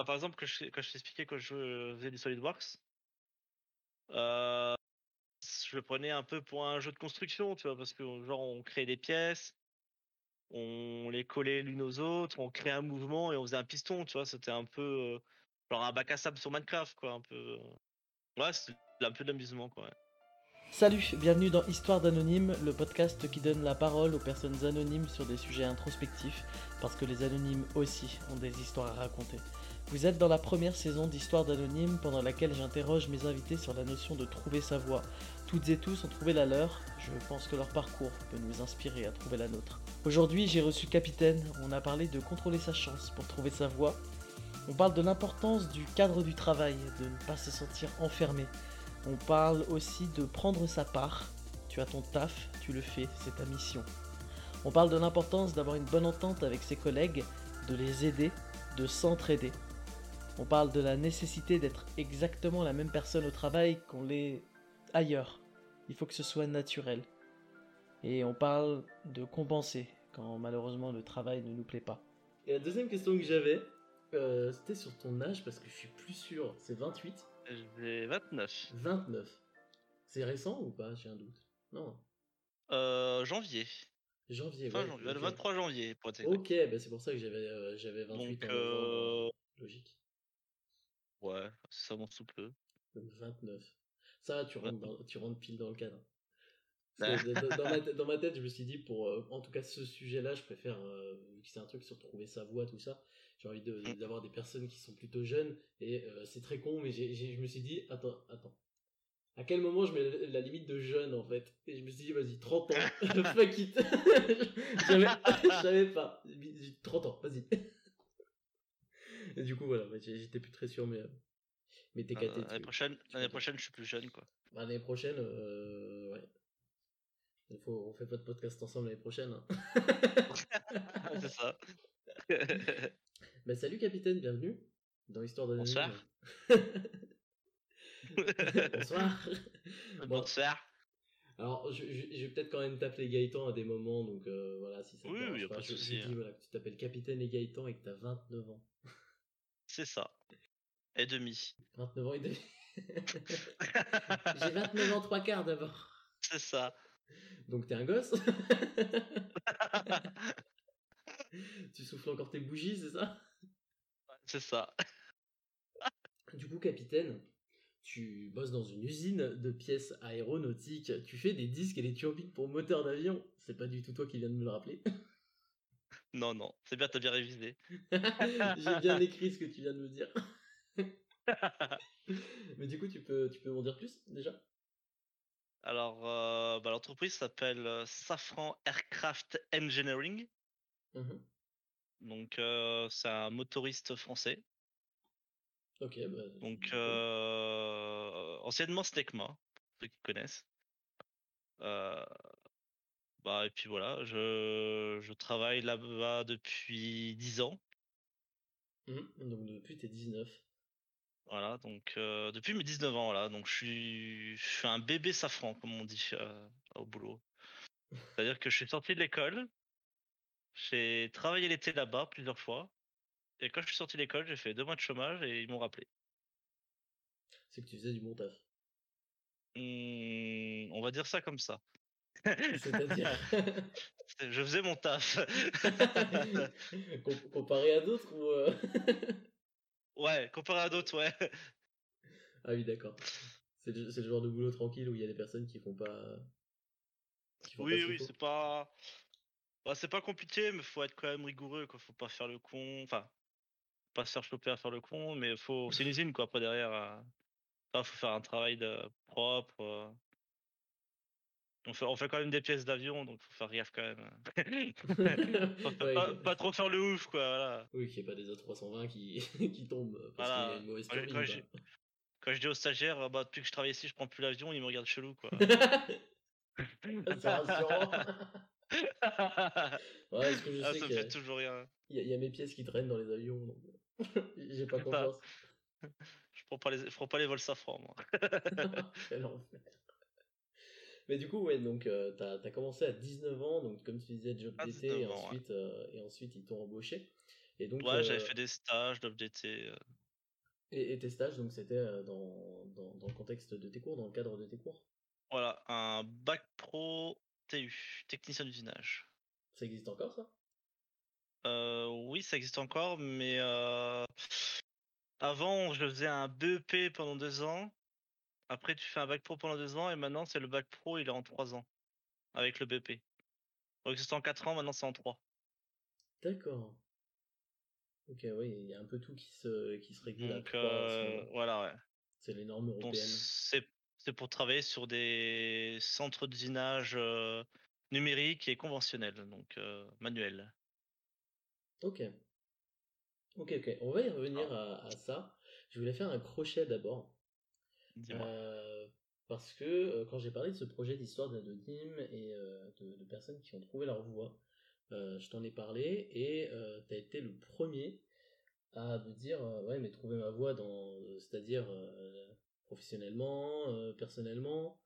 bah, par exemple, quand je, t'expliquais quand je faisais du SolidWorks, euh, je le prenais un peu pour un jeu de construction, tu vois, parce que genre on créait des pièces, on les collait l'une aux autres, on créait un mouvement et on faisait un piston, tu vois, c'était un peu euh, genre un bac à sable sur Minecraft, quoi, un peu. euh. Ouais, c'était un peu d'amusement, quoi. Salut, bienvenue dans Histoire d'Anonyme, le podcast qui donne la parole aux personnes anonymes sur des sujets introspectifs, parce que les anonymes aussi ont des histoires à raconter. Vous êtes dans la première saison d'Histoire d'Anonyme, pendant laquelle j'interroge mes invités sur la notion de trouver sa voie. Toutes et tous ont trouvé la leur, je pense que leur parcours peut nous inspirer à trouver la nôtre. Aujourd'hui, j'ai reçu Capitaine, on a parlé de contrôler sa chance pour trouver sa voie. On parle de l'importance du cadre du travail, de ne pas se sentir enfermé. On parle aussi de prendre sa part. Tu as ton taf, tu le fais, c'est ta mission. On parle de l'importance d'avoir une bonne entente avec ses collègues, de les aider, de s'entraider. On parle de la nécessité d'être exactement la même personne au travail qu'on l'est ailleurs. Il faut que ce soit naturel. Et on parle de compenser quand malheureusement le travail ne nous plaît pas. Et la deuxième question que j'avais, euh, c'était sur ton âge parce que je suis plus sûr. C'est 28 J'ai 29. 29. C'est récent ou pas? J'ai un doute. Non. Euh, janvier. Janvier. Fin ouais, janvier, ok. le 23 janvier, pour être exact. Ok, bah c'est pour ça que j'avais euh, j'avais 28 Donc, euh, Logique. Ouais, ça monte sous peu. Donc 29. Ça, tu rentres, dans- tu rentres pile dans le cadre. Dans, ma, tête- dans ma tête, je me suis dit, pour euh, en tout cas ce sujet-là, je préfère, euh, vu que c'est un truc sur trouver sa voie, tout ça, j'ai envie de- Mm. d'avoir des personnes qui sont plutôt jeunes. Et euh, c'est très con, mais je me suis dit, attends, attends. À quel moment je mets la limite de jeune en fait? Et je me suis dit, vas-y, 30 ans, fuck it J'avais- Je savais pas. J'ai dit, 30 ans, vas-y. Et du coup, voilà, j'étais plus très sûr, mais, mais t'es Euh, capté. L'année prochaine, l'année prochaine, je suis plus jeune, quoi. Bah, l'année prochaine, euh, ouais. Il faut, on fait pas de podcast ensemble l'année prochaine. hein. c'est ça. bah, salut capitaine, bienvenue dans Histoire de Bonsoir. Bonsoir. Bon, Bonsoir. alors, je, je- je vais peut-être quand même t'appeler Gaëtan à des moments, donc euh, voilà, si ça te Oui, oui, a pas de souci, hein. voilà, que tu t'appelles capitaine et Gaëtan et que t'as 29 ans. C'est ça. Et demi. 29 ans et demi. J'ai 29 ans, trois quarts d'abord. C'est ça. Donc t'es un gosse Tu souffles encore tes bougies, c'est ça? C'est ça. Du coup, capitaine, tu bosses dans une usine de pièces aéronautiques. Tu fais des disques et des turbines pour moteurs d'avion. C'est pas du tout toi qui viens de me le rappeler. Non, non. C'est bien, t'as bien révisé. J'ai bien écrit ce que tu viens de me dire. Mais du coup, tu peux, tu peux m'en dire plus déjà? Alors, euh, bah, l'entreprise s'appelle euh, Safran Aircraft Engineering. Mhm. Donc, euh, c'est un motoriste français. Ok, bah. Donc, euh, anciennement Snecma, pour ceux qui connaissent. Bah, et puis voilà, je, je travaille là-bas depuis 10 ans. Mhm. Donc depuis tes 19. Voilà, donc euh, depuis mes 19 ans, là, donc je suis, je suis un bébé safran, comme on dit euh, au boulot. C'est-à-dire que je suis sorti de l'école, j'ai travaillé l'été là-bas plusieurs fois, et quand je suis sorti de l'école, j'ai fait deux mois de chômage et ils m'ont rappelé. C'est que tu faisais du bon taf. Hmm, on va dire ça comme ça. C'est-à-dire. C'est- Je faisais mon taf. Com- Comparé à d'autres ou. euh, ouais, comparé à d'autres, ouais. Ah oui, d'accord. C'est le, le genre de boulot tranquille où il y a des personnes qui font pas. qui font pas Oui, oui, c'est pas. bah, c'est pas compliqué, mais faut être quand même rigoureux, quoi. Faut pas faire le con. Enfin, pas se faire choper à faire le con, mais faut. C'est une usine, quoi, après derrière. euh, enfin, faut faire un travail de propre. euh. On fait, on fait quand même des pièces d'avion, donc faut faire gaffe quand même. Faut Ouais, pas, trop faire le ouf, quoi, voilà. Oui, qu'il n'y ait pas des A320 qui, qui tombent parce Voilà. qu'il y a une mauvaise Quand je dis aux stagiaires, euh, bah, depuis que je travaille ici, je prends plus l'avion, ils me regardent chelou, quoi. Ouais, que je Ah, sais ça me fait a- toujours rien. il y a- il y a mes pièces qui traînent dans les avions, donc j'ai pas confiance. Je prends pas les, je prends pas les vols safran, moi. Quel enfer. Mais du coup, ouais, donc euh, t'as as commencé à 19 ans, donc comme tu disais, job d'été, et 19 ans, ouais. ensuite, euh, et ensuite ils t'ont embauché. Et donc, Ouais, j'avais euh, fait des stages d'off d'été. euh. et, et tes stages, donc c'était dans, dans, dans le contexte de tes cours, dans le cadre de tes cours? Voilà, un bac pro TU, technicien d'usinage. Ça existe encore, ça? Euh, oui, ça existe encore, mais euh, avant, je faisais un BEP pendant deux ans. Après, tu fais un bac pro pendant deux ans, et maintenant, c'est le bac pro, il est en trois ans, avec le BEP. Donc, c'était en quatre ans, maintenant, c'est en trois. D'accord. Ok, oui, il y a un peu tout qui se, qui se régule Donc, euh, voilà, ouais. C'est les normes européennes. c'est c'est pour travailler sur des centres d'usinage euh, numériques et conventionnels, donc euh, manuels. Ok. Ok, ok. On va y revenir à, à ça. Je voulais faire un crochet d'abord. Euh, parce que euh, quand j'ai parlé de ce projet d'histoire d'anonyme et euh, de, de personnes qui ont trouvé leur voie, je t'en ai parlé et tu as été le premier à me dire ouais mais trouver ma voie dans c'est-à-dire professionnellement, personnellement,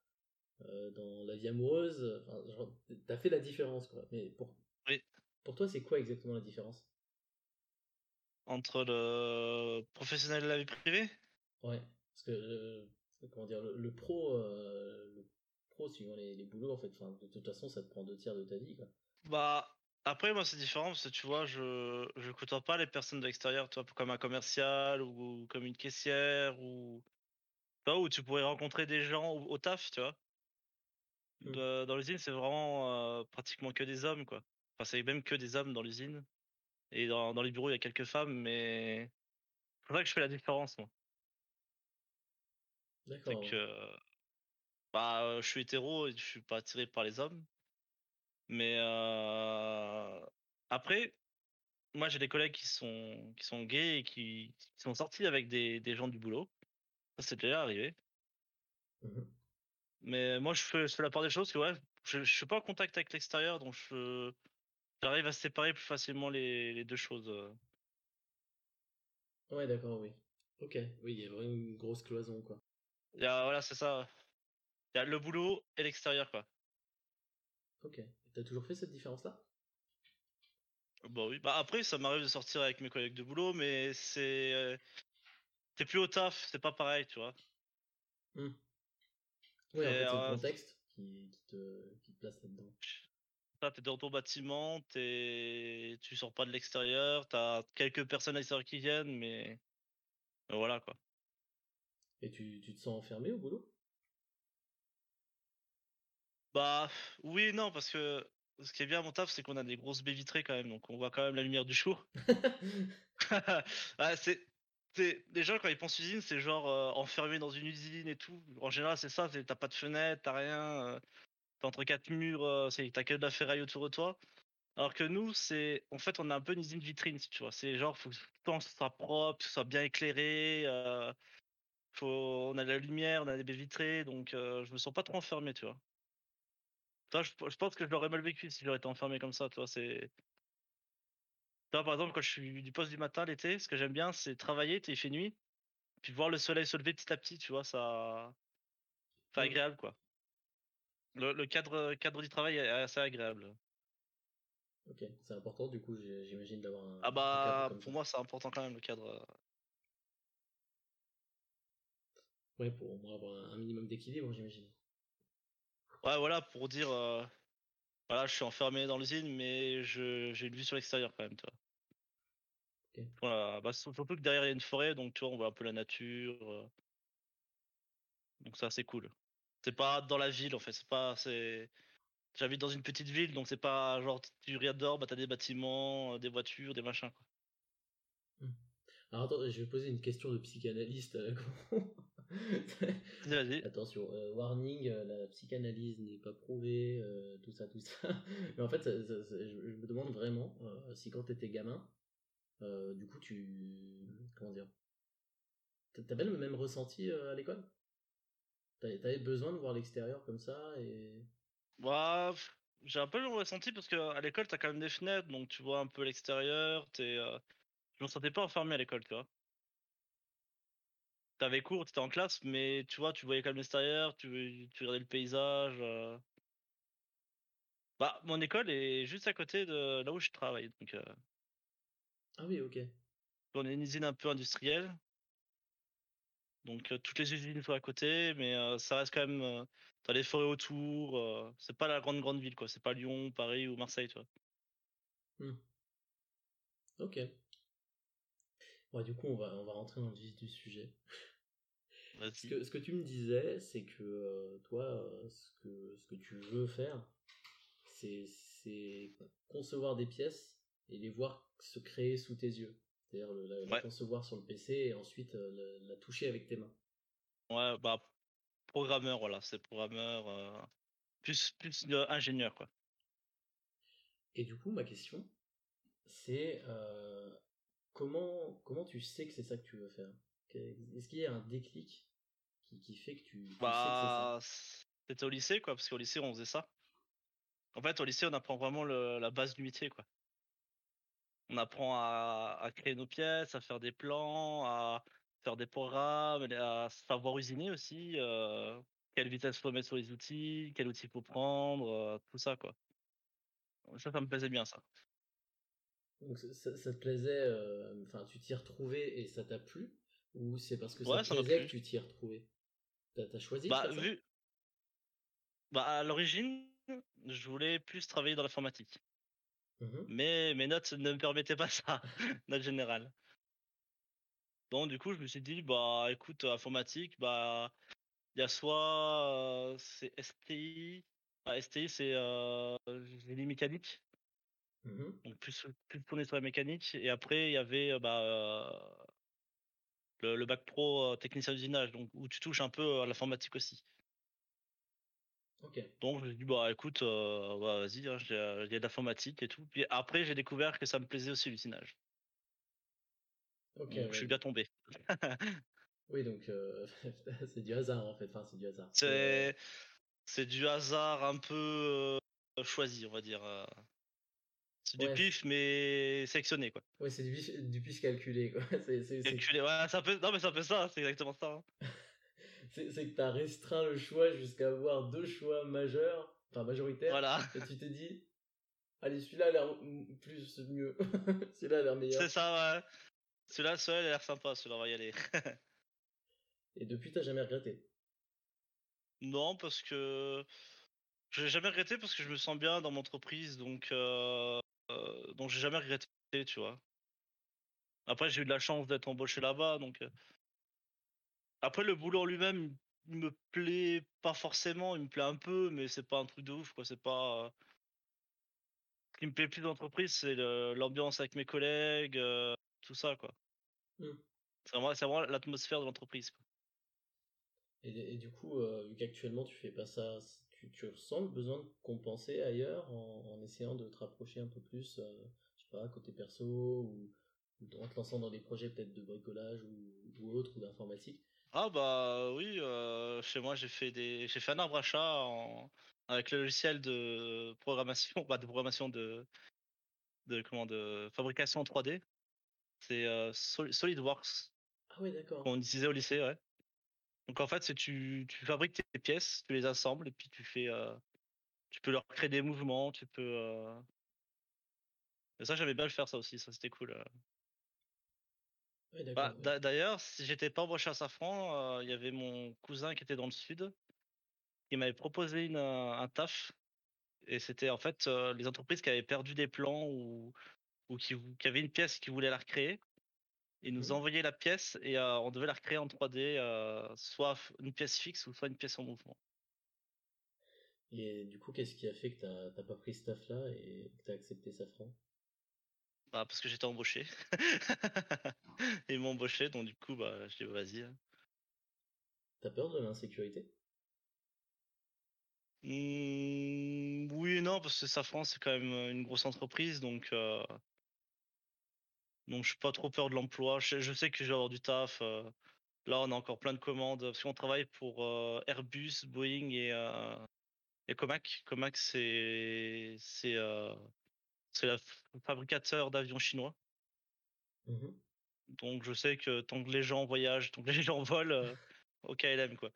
dans la vie amoureuse, enfin, t'as fait la différence quoi. Mais pour Oui. pour toi c'est quoi exactement la différence? Entre le professionnel et la vie privée? Ouais, parce que euh, comment dire, le, le pro, euh, le pro suivant les, les boulots en fait, enfin, de toute façon ça te prend deux tiers de ta vie quoi. Bah, après, moi, c'est différent parce que tu vois, je, je côtoie pas les personnes de l'extérieur, comme un commercial ou comme une caissière ou. Où tu pourrais rencontrer des gens au, au taf, tu vois. Mm. De- dans l'usine, c'est vraiment euh, pratiquement que des hommes, quoi. Enfin, c'est même que des hommes dans l'usine. Et dans, dans les bureaux, il y a quelques femmes, mais. C'est vrai que je fais la différence, moi. D'accord. Bah, je suis hétéro et je suis pas attiré par les hommes. Mais euh, après, moi j'ai des collègues qui sont qui sont gays et qui, qui sont sortis avec des, des gens du boulot. Ça c'est déjà arrivé. Mhm. Mais moi je fais, je fais la part des choses que ouais, je, je suis pas en contact avec l'extérieur, donc je j'arrive à séparer plus facilement les, les deux choses. Ouais, d'accord, oui. Ok, oui, il y a vraiment une grosse cloison quoi. Il y a, voilà, c'est ça. Il y a le boulot et l'extérieur, quoi. Ok. T'as toujours fait cette différence-là? Bah oui. Bah après, ça m'arrive de sortir avec mes collègues de boulot, mais c'est euh, t'es plus au taf, c'est pas pareil, tu vois. Hmm. Oui, en fait, c'est le euh, contexte qui, qui te, qui te place là-dedans. Là, t'es dans ton bâtiment, t'es... tu sors pas de l'extérieur, t'as quelques personnes à l'extérieur qui viennent, mais... mais voilà quoi. Et tu, tu te sens enfermé au boulot? Bah oui et non, parce que ce qui est bien à mon taf, c'est qu'on a des grosses baies vitrées quand même, donc on voit quand même la lumière du jour. Ah, c'est... Les gens quand ils pensent usine, c'est genre euh, enfermé dans une usine et tout. En général, c'est ça, t'as pas de fenêtre, t'as rien, euh, t'es entre quatre murs, euh, t'as que de la ferraille autour de toi. Alors que nous, c'est en fait, on a un peu une usine vitrine, tu vois. C'est genre, faut que tout le temps soit propre, que ce soit bien éclairé. Faut... On a de la lumière, on a des baies vitrées, donc euh, je me sens pas trop enfermé, tu vois. Toi, je, je pense que je l'aurais mal vécu si j'aurais été enfermé comme ça, tu vois. C'est. Tu vois, par exemple, quand je suis du poste du matin l'été, ce que j'aime bien, c'est travailler, il fait nuit, puis voir le soleil se lever petit à petit, tu vois, ça. C'est Mm. agréable, quoi. Le, le cadre, cadre du travail est assez agréable. Ok, c'est important du coup, j'imagine d'avoir un, Ah un cadre bah, ça. pour moi, c'est important quand même, le cadre. Ouais, pour au moins avoir un, minimum d'équilibre, j'imagine. Ouais, voilà, pour dire, euh, voilà, je suis enfermé dans l'usine, mais je, j'ai une vue sur l'extérieur quand même, tu vois. Ok. Voilà, bah, surtout que derrière il y a une forêt, donc tu vois, on voit un peu la nature. euh. Donc ça, c'est cool. C'est pas dans la ville, en fait, c'est pas, c'est. J'habite dans une petite ville, donc c'est pas genre tu dehors, bah t'as des bâtiments, euh, des voitures, des machins, quoi. Alors attends, je vais poser une question de psychanalyste. Vas-y. Attention, euh, warning, euh, la psychanalyse n'est pas prouvée, euh, tout ça, tout ça. Mais en fait, ça- ça- ça- je, je me demande vraiment si quand t'étais gamin, du coup, tu. Comment dire t'a- T'avais le même ressenti à l'école? T'avais besoin de voir l'extérieur comme ça et. Bah, j'ai un peu le ressenti parce que à l'école, t'as quand même des fenêtres, donc tu vois un peu l'extérieur, t'es. Je me sentais pas enfermé à l'école, tu vois. T'avais cours, t'étais en classe, mais tu vois, tu voyais quand même l'extérieur, tu, tu regardais le paysage. euh. Bah, mon école est juste à côté de là où je travaille, donc. euh, Ah oui, ok. On est une usine un peu industrielle. Donc euh, toutes les usines sont à côté, mais ça reste quand même. T'as les forêts autour. c'est pas la grande grande ville quoi. C'est pas Lyon, Paris ou Marseille, tu vois. Hmm. Ok. Bon, du coup, on va, on va rentrer dans le vif du sujet. Ce que, ce que tu me disais, c'est que euh, toi, euh, ce, que, ce que tu veux faire, c'est concevoir des pièces et les voir se créer sous tes yeux. C'est-à-dire la, la Ouais. concevoir sur le PC et ensuite euh, la, la toucher avec tes mains. Ouais, bah programmeur, voilà, c'est programmeur. plus plus ingénieur quoi. Et du coup, ma question, c'est comment, comment tu sais que c'est ça que tu veux faire? Est-ce qu'il y a un déclic qui, qui fait que tu, tu Bah c'était au lycée quoi, parce qu'au lycée on faisait ça. En fait, au lycée on apprend vraiment la base du métier quoi. On apprend à, créer nos pièces, à faire des plans, à faire des programmes, à savoir usiner aussi. euh, quelle vitesse faut mettre sur les outils, quel outil faut prendre, euh, tout ça quoi. Ça, ça me plaisait bien ça. Donc ça, te plaisait, euh, enfin tu t'y es retrouvé et ça t'a plu? Ou c'est parce que ça Ouais, te ça plaisait que tu t'y es retrouvé T'as as choisi Bah vu, bah à l'origine, je voulais plus travailler dans l'informatique, Mhm. mais mes notes ne me permettaient pas ça, note générale. Donc du coup, je me suis dit bah écoute, informatique, bah il y a soit euh, c'est STI, ah, STI c'est euh, génie mécanique, Mhm. donc plus plus tourné sur la mécanique, et après il y avait bah euh, le, le bac pro euh, technicien d'usinage, donc où tu touches un peu à l'informatique aussi. Donc je me dit bah écoute, euh, bah, vas-y, hein, il y a de l'informatique et tout. Puis après j'ai découvert que ça me plaisait aussi l'usinage. Donc je suis bien tombé. Oui, donc c'est du hasard en fait. Enfin, c'est du hasard. C'est, C'est du hasard un peu choisi, on va dire. C'est du pif mais sélectionné quoi. Ouais, c'est du, pif- du pif calculé, quoi. C'est, c'est, c'est, Calculé. Ouais, c'est un peu non mais c'est un peu ça, c'est exactement ça. hein. c'est- que t'as restreint le choix jusqu'à avoir deux choix majeurs, enfin majoritaires, Voilà, et tu t'es dit, allez, celui-là a l'air plus mieux, celui-là a l'air meilleur. c'est ça. Ouais. Celui-là, celui-là, il a l'air sympa, celui-là, on va y aller. Et depuis, t'as jamais regretté? non, parce que je l'ai jamais regretté parce que je me sens bien dans mon entreprise, donc euh, donc j'ai jamais regretté, tu vois. Après, j'ai eu de la chance d'être embauché là-bas, donc. euh, Après, le boulot en lui-même, il me plaît pas forcément, il me plaît un peu, mais c'est pas un truc de ouf, quoi. C'est pas. euh, Ce qui me plaît plus dans l'entreprise, c'est l'ambiance avec mes collègues, euh, tout ça, quoi. Hmm. C'est vraiment, vraiment l'atmosphère de l'entreprise, quoi. Et, et du coup, euh, vu qu'actuellement tu fais pas ça, tu, tu ressens le besoin de compenser ailleurs en, en essayant de te rapprocher un peu plus, euh, je sais pas, côté perso ou, ou en te lançant dans des projets peut-être de bricolage ou, ou autre ou d'informatique? Ah bah oui, euh, chez moi j'ai fait des, j'ai fait un arbre à chat en- avec le logiciel de programmation, bah, de programmation de, de comment de fabrication en 3D. C'est euh, Sol- SolidWorks Ah ouais, d'accord. qu'on utilisait au lycée, ouais. Donc en fait, c'est tu, tu fabriques tes pièces, tu les assembles et puis tu fais, euh, tu peux leur créer des mouvements, tu peux. euh, Et ça, j'aimais bien le faire ça aussi, ça c'était cool. euh. Ouais, Bah, D'ailleurs, si j'étais pas embauché à Safran, euh, il y avait mon cousin qui était dans le sud, qui m'avait proposé une, un taf. Et c'était en fait les entreprises qui avaient perdu des plans ou, ou qui, qui avaient une pièce qui voulaient la recréer. Ils nous Mhm. envoyaient la pièce et euh, on devait la recréer en 3D, euh, soit une pièce fixe ou soit une pièce en mouvement. Et du coup, qu'est-ce qui a fait que t'as pas pris ce taf-là et que t'as accepté Safran Bah, parce que j'étais embauché. Ils m'ont embauché, donc du coup, bah, je dis vas-y. hein. T'as peur de l'insécurité? Hmm, oui et non, parce que Safran, c'est quand même une grosse entreprise, donc, euh, donc je suis pas trop peur de l'emploi. Je, je sais que je vais avoir du taf. euh. Là, on a encore plein de commandes, parce qu'on travaille pour euh, Airbus, Boeing et, euh, et Comac. Comac, c'est c'est c'est le fabricateur d'avions chinois. Mhm. Donc je sais que tant que les gens voyagent, tant que les gens volent, au KLM, quoi.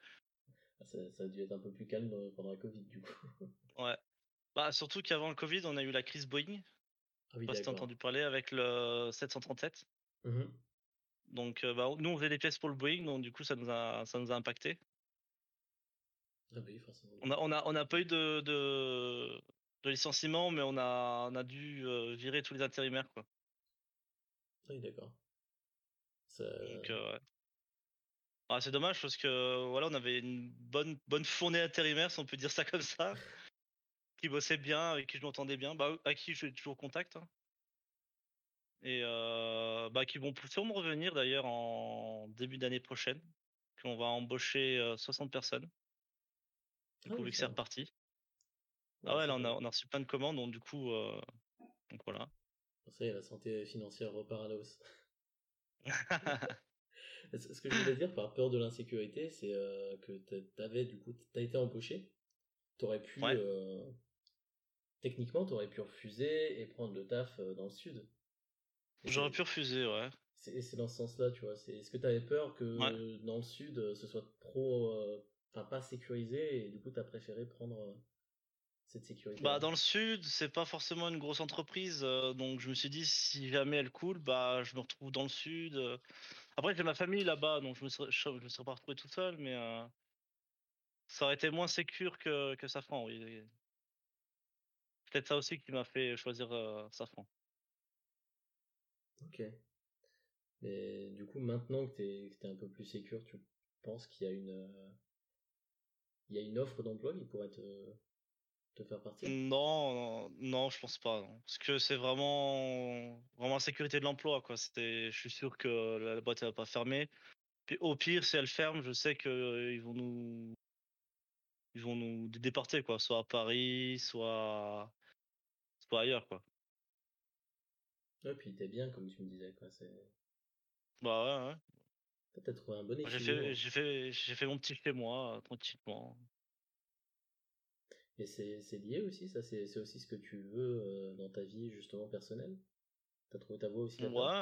Ah, ça, ça a dû être un peu plus calme pendant la Covid, du coup. Ouais. Bah, surtout qu'avant le Covid, on a eu la crise Boeing. Ah oui, si entendu parler avec le 737. Mmh Donc, euh, bah, nous, on faisait des pièces pour le Boeing, donc du coup, ça nous a, ça nous a impacté. Ah oui, forcément. On a, on a, on a pas eu de, de, de licenciement, mais on a, on a dû euh, virer tous les intérimaires, quoi. Ah oui, d'accord. Ça... Donc, euh, ouais. Ah, c'est dommage parce que voilà, on avait une bonne, bonne fournée intérimaire, si on peut dire ça comme ça, qui bossait bien, avec qui je m'entendais bien, bah, à qui je suis toujours en contact. hein. Et euh, bah, qui vont sûrement revenir d'ailleurs en début d'année prochaine. Qu'on va embaucher euh, 60 personnes. Du Ah coup, vu que c'est reparti. Ouais, Ah ouais, là, on a, mal. on a reçu plein de commandes, donc du coup, euh, donc voilà. Ça y est, la santé financière repart à la hausse. Ce que je voulais dire par peur de l'insécurité, c'est que t'a- t'avais du coup, t'as été embauché, t'aurais pu, Ouais. euh, techniquement, t'aurais pu refuser et prendre le taf euh, dans le sud. J'aurais pu refuser, ouais. C'est et c'est dans ce sens-là, tu vois. C'est, est-ce que t'avais peur que Ouais. dans le sud, euh, ce soit trop, euh, enfin pas sécurisé et du coup t'as préféré prendre euh, cette sécurité Bah, dans le sud, c'est pas forcément une grosse entreprise, euh, donc je me suis dit, si jamais elle coule, bah, je me retrouve dans le sud. Après, j'ai ma famille là-bas, donc je me serais, je, je me serais pas retrouvé tout seul, mais ça aurait été moins sécure que, que Safran, oui. Peut-être ça aussi qui m'a fait choisir euh, Safran. Ok. Mais du coup, maintenant que t'es, t'es un peu plus sécure, tu penses qu'il y a une, euh, il y a une offre d'emploi qui pourrait te, te faire partir? Non, non, non, je pense pas. non. Parce que c'est vraiment, vraiment la sécurité de l'emploi, quoi. C'était, je suis sûr que la, boîte elle va pas fermer. Puis au pire, si elle ferme, je sais que euh, ils vont nous, ils vont nous dé- déporter, quoi. Soit à Paris, soit, soit ailleurs, quoi. Ouais, puis t'es bien, comme tu me disais, quoi. C'est... Bah ouais, ouais. T'as trouvé un bon J'ai équilibre. fait, j'ai fait, j'ai fait mon petit chez moi, euh, tranquillement. Et c'est, c'est lié aussi, ça, c'est, c'est aussi ce que tu veux euh, dans ta vie, justement, personnelle? T'as trouvé ta voie aussi Ouais, là-dedans?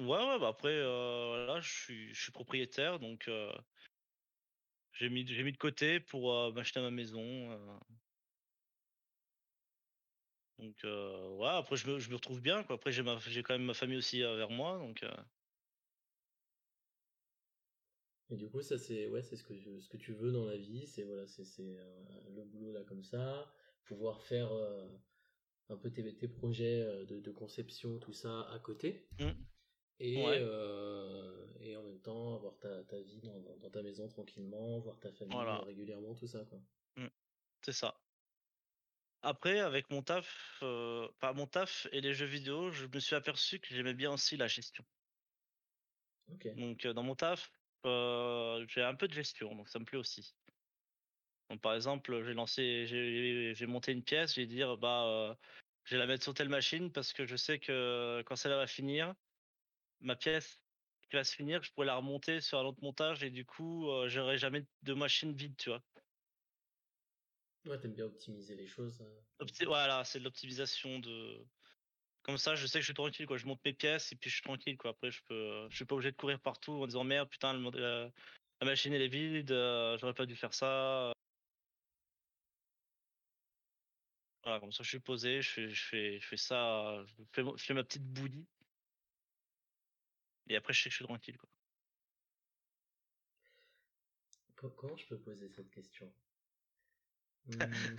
Ouais, ouais. Bah après, euh, là, je suis, je suis propriétaire, donc euh, j'ai mis, j'ai mis de côté pour m'acheter ma maison. Donc euh, ouais, après je me, je me retrouve bien quoi. Après j'ai ma j'ai quand même ma famille aussi euh, vers moi donc euh, Et du coup, ça, c'est, ouais, c'est ce que, tu- ce que tu veux dans la vie, c'est, voilà, c'est, c'est euh, le boulot là comme ça, pouvoir faire un peu tes, tes projets de, de conception, tout ça à côté. mm, Et, Ouais. et en même temps, avoir ta, ta vie dans, ta maison tranquillement, voir ta famille Voilà. régulièrement, tout ça, quoi. c'est ça. Après avec mon taf, euh, enfin mon taf et les jeux vidéo, je me suis aperçu que j'aimais bien aussi la gestion. Donc euh, dans mon taf, euh, j'ai un peu de gestion donc ça me plaît aussi. Donc par exemple j'ai lancé, j'ai monté une pièce, j'ai dit dire bah je vais la mettre sur telle machine parce que je sais que quand celle-là va finir, ma pièce qui va se finir, je pourrais la remonter sur un autre montage et du coup j'aurai jamais de machine vide tu vois. Ouais, t'aimes bien optimiser les choses. Opti- voilà, c'est de l'optimisation de. Comme ça, je sais que je suis tranquille, quoi. Je monte mes pièces et puis je suis tranquille, quoi. Après, je peux, je suis pas obligé de courir partout en disant merde, putain, le euh, la machine elle est vide, euh, j'aurais pas dû faire ça. Voilà, comme ça, je suis posé, je fais, je fais, je fais ça, je fais, mon- je fais ma petite bouillie. Et après, je sais que je suis tranquille, quoi. Co- Comment je peux poser cette question? Hmm,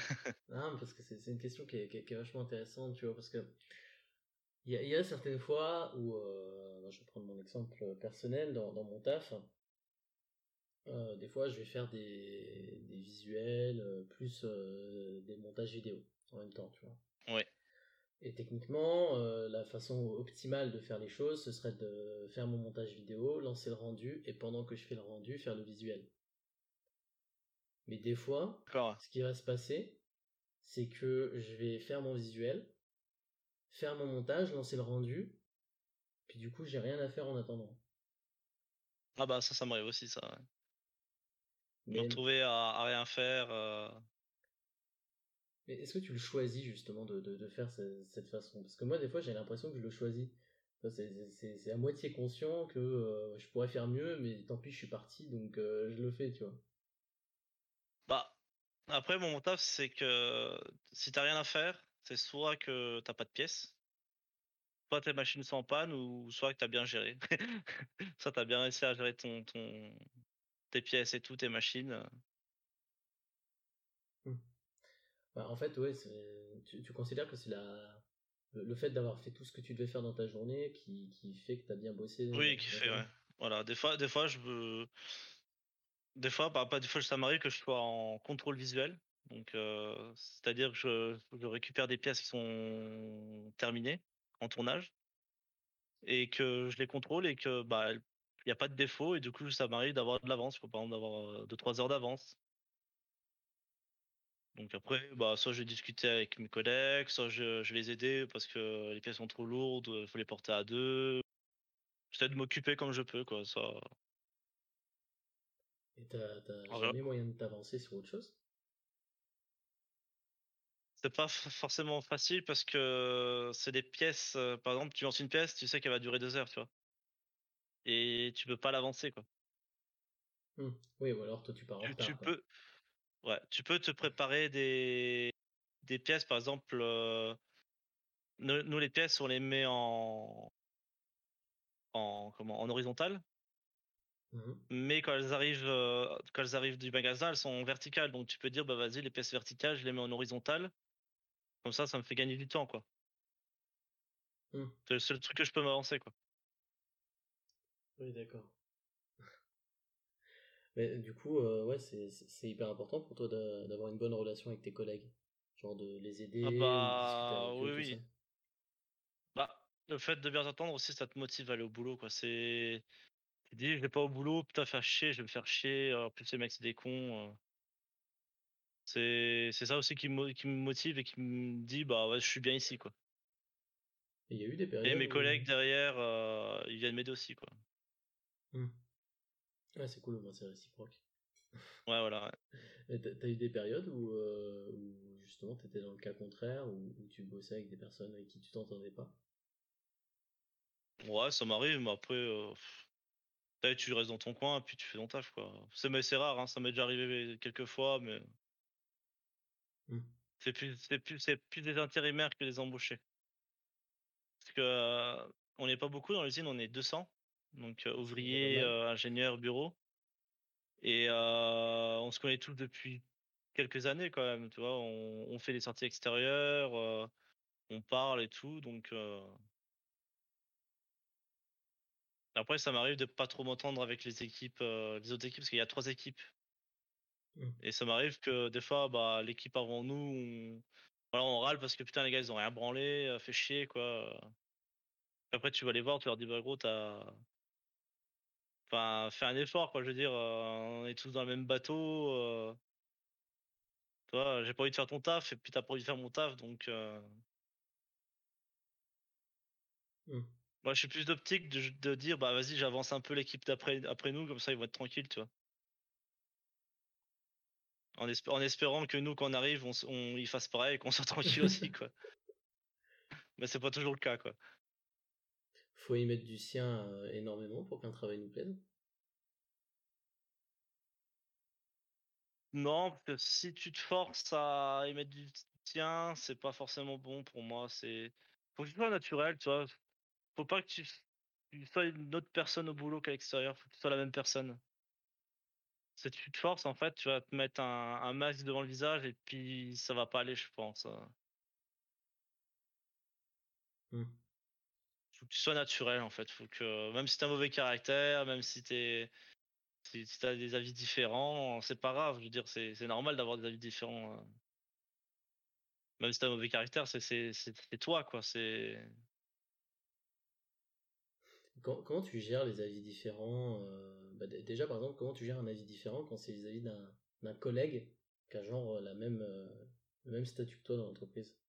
Ah, parce que c'est une question qui est, qui est- qui est vachement intéressante, tu vois, parce que il y a, il y a certaines fois où, euh, je vais prendre mon exemple personnel dans, dans mon taf, euh, des fois je vais faire des, des visuels, euh, plus euh, des montages vidéo en même temps, tu vois. Ouais. Et techniquement, euh, la façon optimale de faire les choses, ce serait de faire mon montage vidéo, lancer le rendu, et pendant que je fais le rendu, faire le visuel. Mais des fois, ce qui va se passer, c'est que je vais faire mon visuel, faire mon montage, lancer le rendu, puis du coup, j'ai rien à faire en attendant. Ah bah ça, ça m'arrive aussi, ça. ouais. Me retrouver à, à rien faire. euh, mais est-ce que tu le choisis justement de, de, de faire ce- cette façon? Parce que moi, des fois, j'ai l'impression que je le choisis. C'est à moitié conscient que euh, je pourrais faire mieux, mais tant pis, je suis parti, donc euh, je le fais, tu vois. Bah, après, mon taf, c'est que si t'as rien à faire, c'est soit que t'as pas de pièces, soit tes machines sont en panne ou soit que tu as bien géré. soit tu as bien réussi à gérer ton ton tes pièces et tout, tes machines, mmh. bah, en fait, ouais, tu tu considères que c'est la le fait d'avoir fait tout ce que tu devais faire dans ta journée qui qui fait que tu as bien bossé, Oui, qui fait, ouais. Voilà, des fois des fois je veux des fois, bah, pas des fois ça m'arrive que je sois en contrôle visuel, donc c'est-à-dire que je récupère des pièces qui sont terminées en tournage et que je les contrôle et que, bah, il y a pas de défaut et du coup ça m'arrive d'avoir de l'avance, par exemple d'avoir, 2-3 heures d'avance. Donc après, bah, soit je vais discuter avec mes collègues, soit je je vais les aider parce que les pièces sont trop lourdes, il faut les porter à 2. J'essaie de m'occuper comme je peux quoi, ça et t'as as jamais moyen de t'avancer sur autre chose? C'est pas forcément facile parce que c'est des pièces, par exemple, tu lances une pièce, tu sais qu'elle va durer 2 heures, tu vois? Et tu peux pas l'avancer, quoi. Mmh. Oui, ou alors toi tu pars en Tu tu peux ouais, tu peux te préparer des des pièces, par exemple, nous nous les pièces, on les met en en comment? En horizontal Mmh mais quand elles arrivent, quand elles arrivent du magasin, elles sont verticales, donc tu peux dire: «Bah, vas-y, les pièces verticales, je les mets en horizontal». Comme ça, ça me fait gagner du temps, quoi. Mmh. C'est le seul truc que je peux m'avancer, quoi. Oui, d'accord. Mais du coup, ouais, c'est hyper important pour toi d'avoir une bonne relation avec tes collègues? Genre de les aider Ah ou de discuter bah, avec oui, eux, oui. Bah, le fait de bien t'entendre aussi, ça te motive à aller au boulot, quoi. C'est tu dis: «Je vais pas au boulot, putain, faire chier, je vais me faire chier, en plus ces mecs, c'est des cons», C'est c'est ça aussi qui me qui me motive et qui me dit: «Bah, ouais, je suis bien ici, quoi». il y a eu des Et périodes mes où collègues derrière, heu, ils viennent m'aider aussi, quoi. Mmh. Ouais, c'est cool, au moins c'est réciproque. Ouais, voilà, Et tu eu des périodes où, où justement tu étais dans le cas contraire, où où tu bossais avec des personnes avec qui tu t'entendais pas? Ouais, ça m'arrive, mais après, tu restes dans ton coin, puis tu fais ton taf, quoi. C'est mais c'est rare, hein, ça m'est déjà arrivé quelques fois, mais Mmh. c'est plus c'est plus c'est plus des intérimaires que des embauchés. Parce que, on n'est pas beaucoup dans l'usine, on est 200, donc ouvriers, ingénieurs, bureaux et on se connaît tous depuis quelques années quand même, tu vois? On on fait des sorties extérieures, on parle et tout, donc après ça m'arrive de pas trop m'entendre avec les équipes, heu, les autres équipes, parce qu'il y a 3 équipes Mmh. et ça m'arrive que des fois, bah, l'équipe avant nous, on voilà, on râle parce que: «Putain les gars, ils ont rien branlé, heu, fait chier quoi», après tu vas les voir, tu leur dis: «Bah gros, tu Enfin, fais un effort quoi, je veux dire, heu, on est tous dans le même bateau, vois? J'ai pas envie de faire ton taf et puis tu as pas envie de faire mon taf donc Mmh. Moi je suis plus d'optique de de dire: «Bah vas-y, j'avance un peu l'équipe d'après après nous, comme ça ils vont être tranquilles», tu vois? En espé en espérant que nous quand on arrive, on on ils fassent pareil et qu'on soit tranquille aussi quoi. Mais c'est pas toujours le cas quoi. Faut y mettre du sien, heu, énormément pour qu'un travail nous plaise? Non, parce que si tu te forces à y mettre du tien, c'est pas forcément bon pour moi, c'est faut que ce soit naturel, tu vois? Faut pas que tu tu sois une autre personne au boulot qu'à l'extérieur, faut que tu sois la même personne. Si tu te forces, en fait, tu vas te mettre un un masque devant le visage et puis ça va pas aller, je pense, heu. Mmh. Faut que tu sois naturel, en fait. Faut que même si tu as un mauvais caractère, même si tu es si si tu as des avis différents, c'est pas grave. Je veux dire, c'est c'est normal d'avoir des avis différents, heu. Même si tu as un mauvais caractère, c'est c'est c'est c'est toi, quoi, c'est Com comment tu gères les avis différents, heu, bah, dé déjà, par exemple, comment tu gères un avis différent quand c'est vis-à-vis d'un collègue qui a genre, la même, heu, le même statut que toi dans l'entreprise?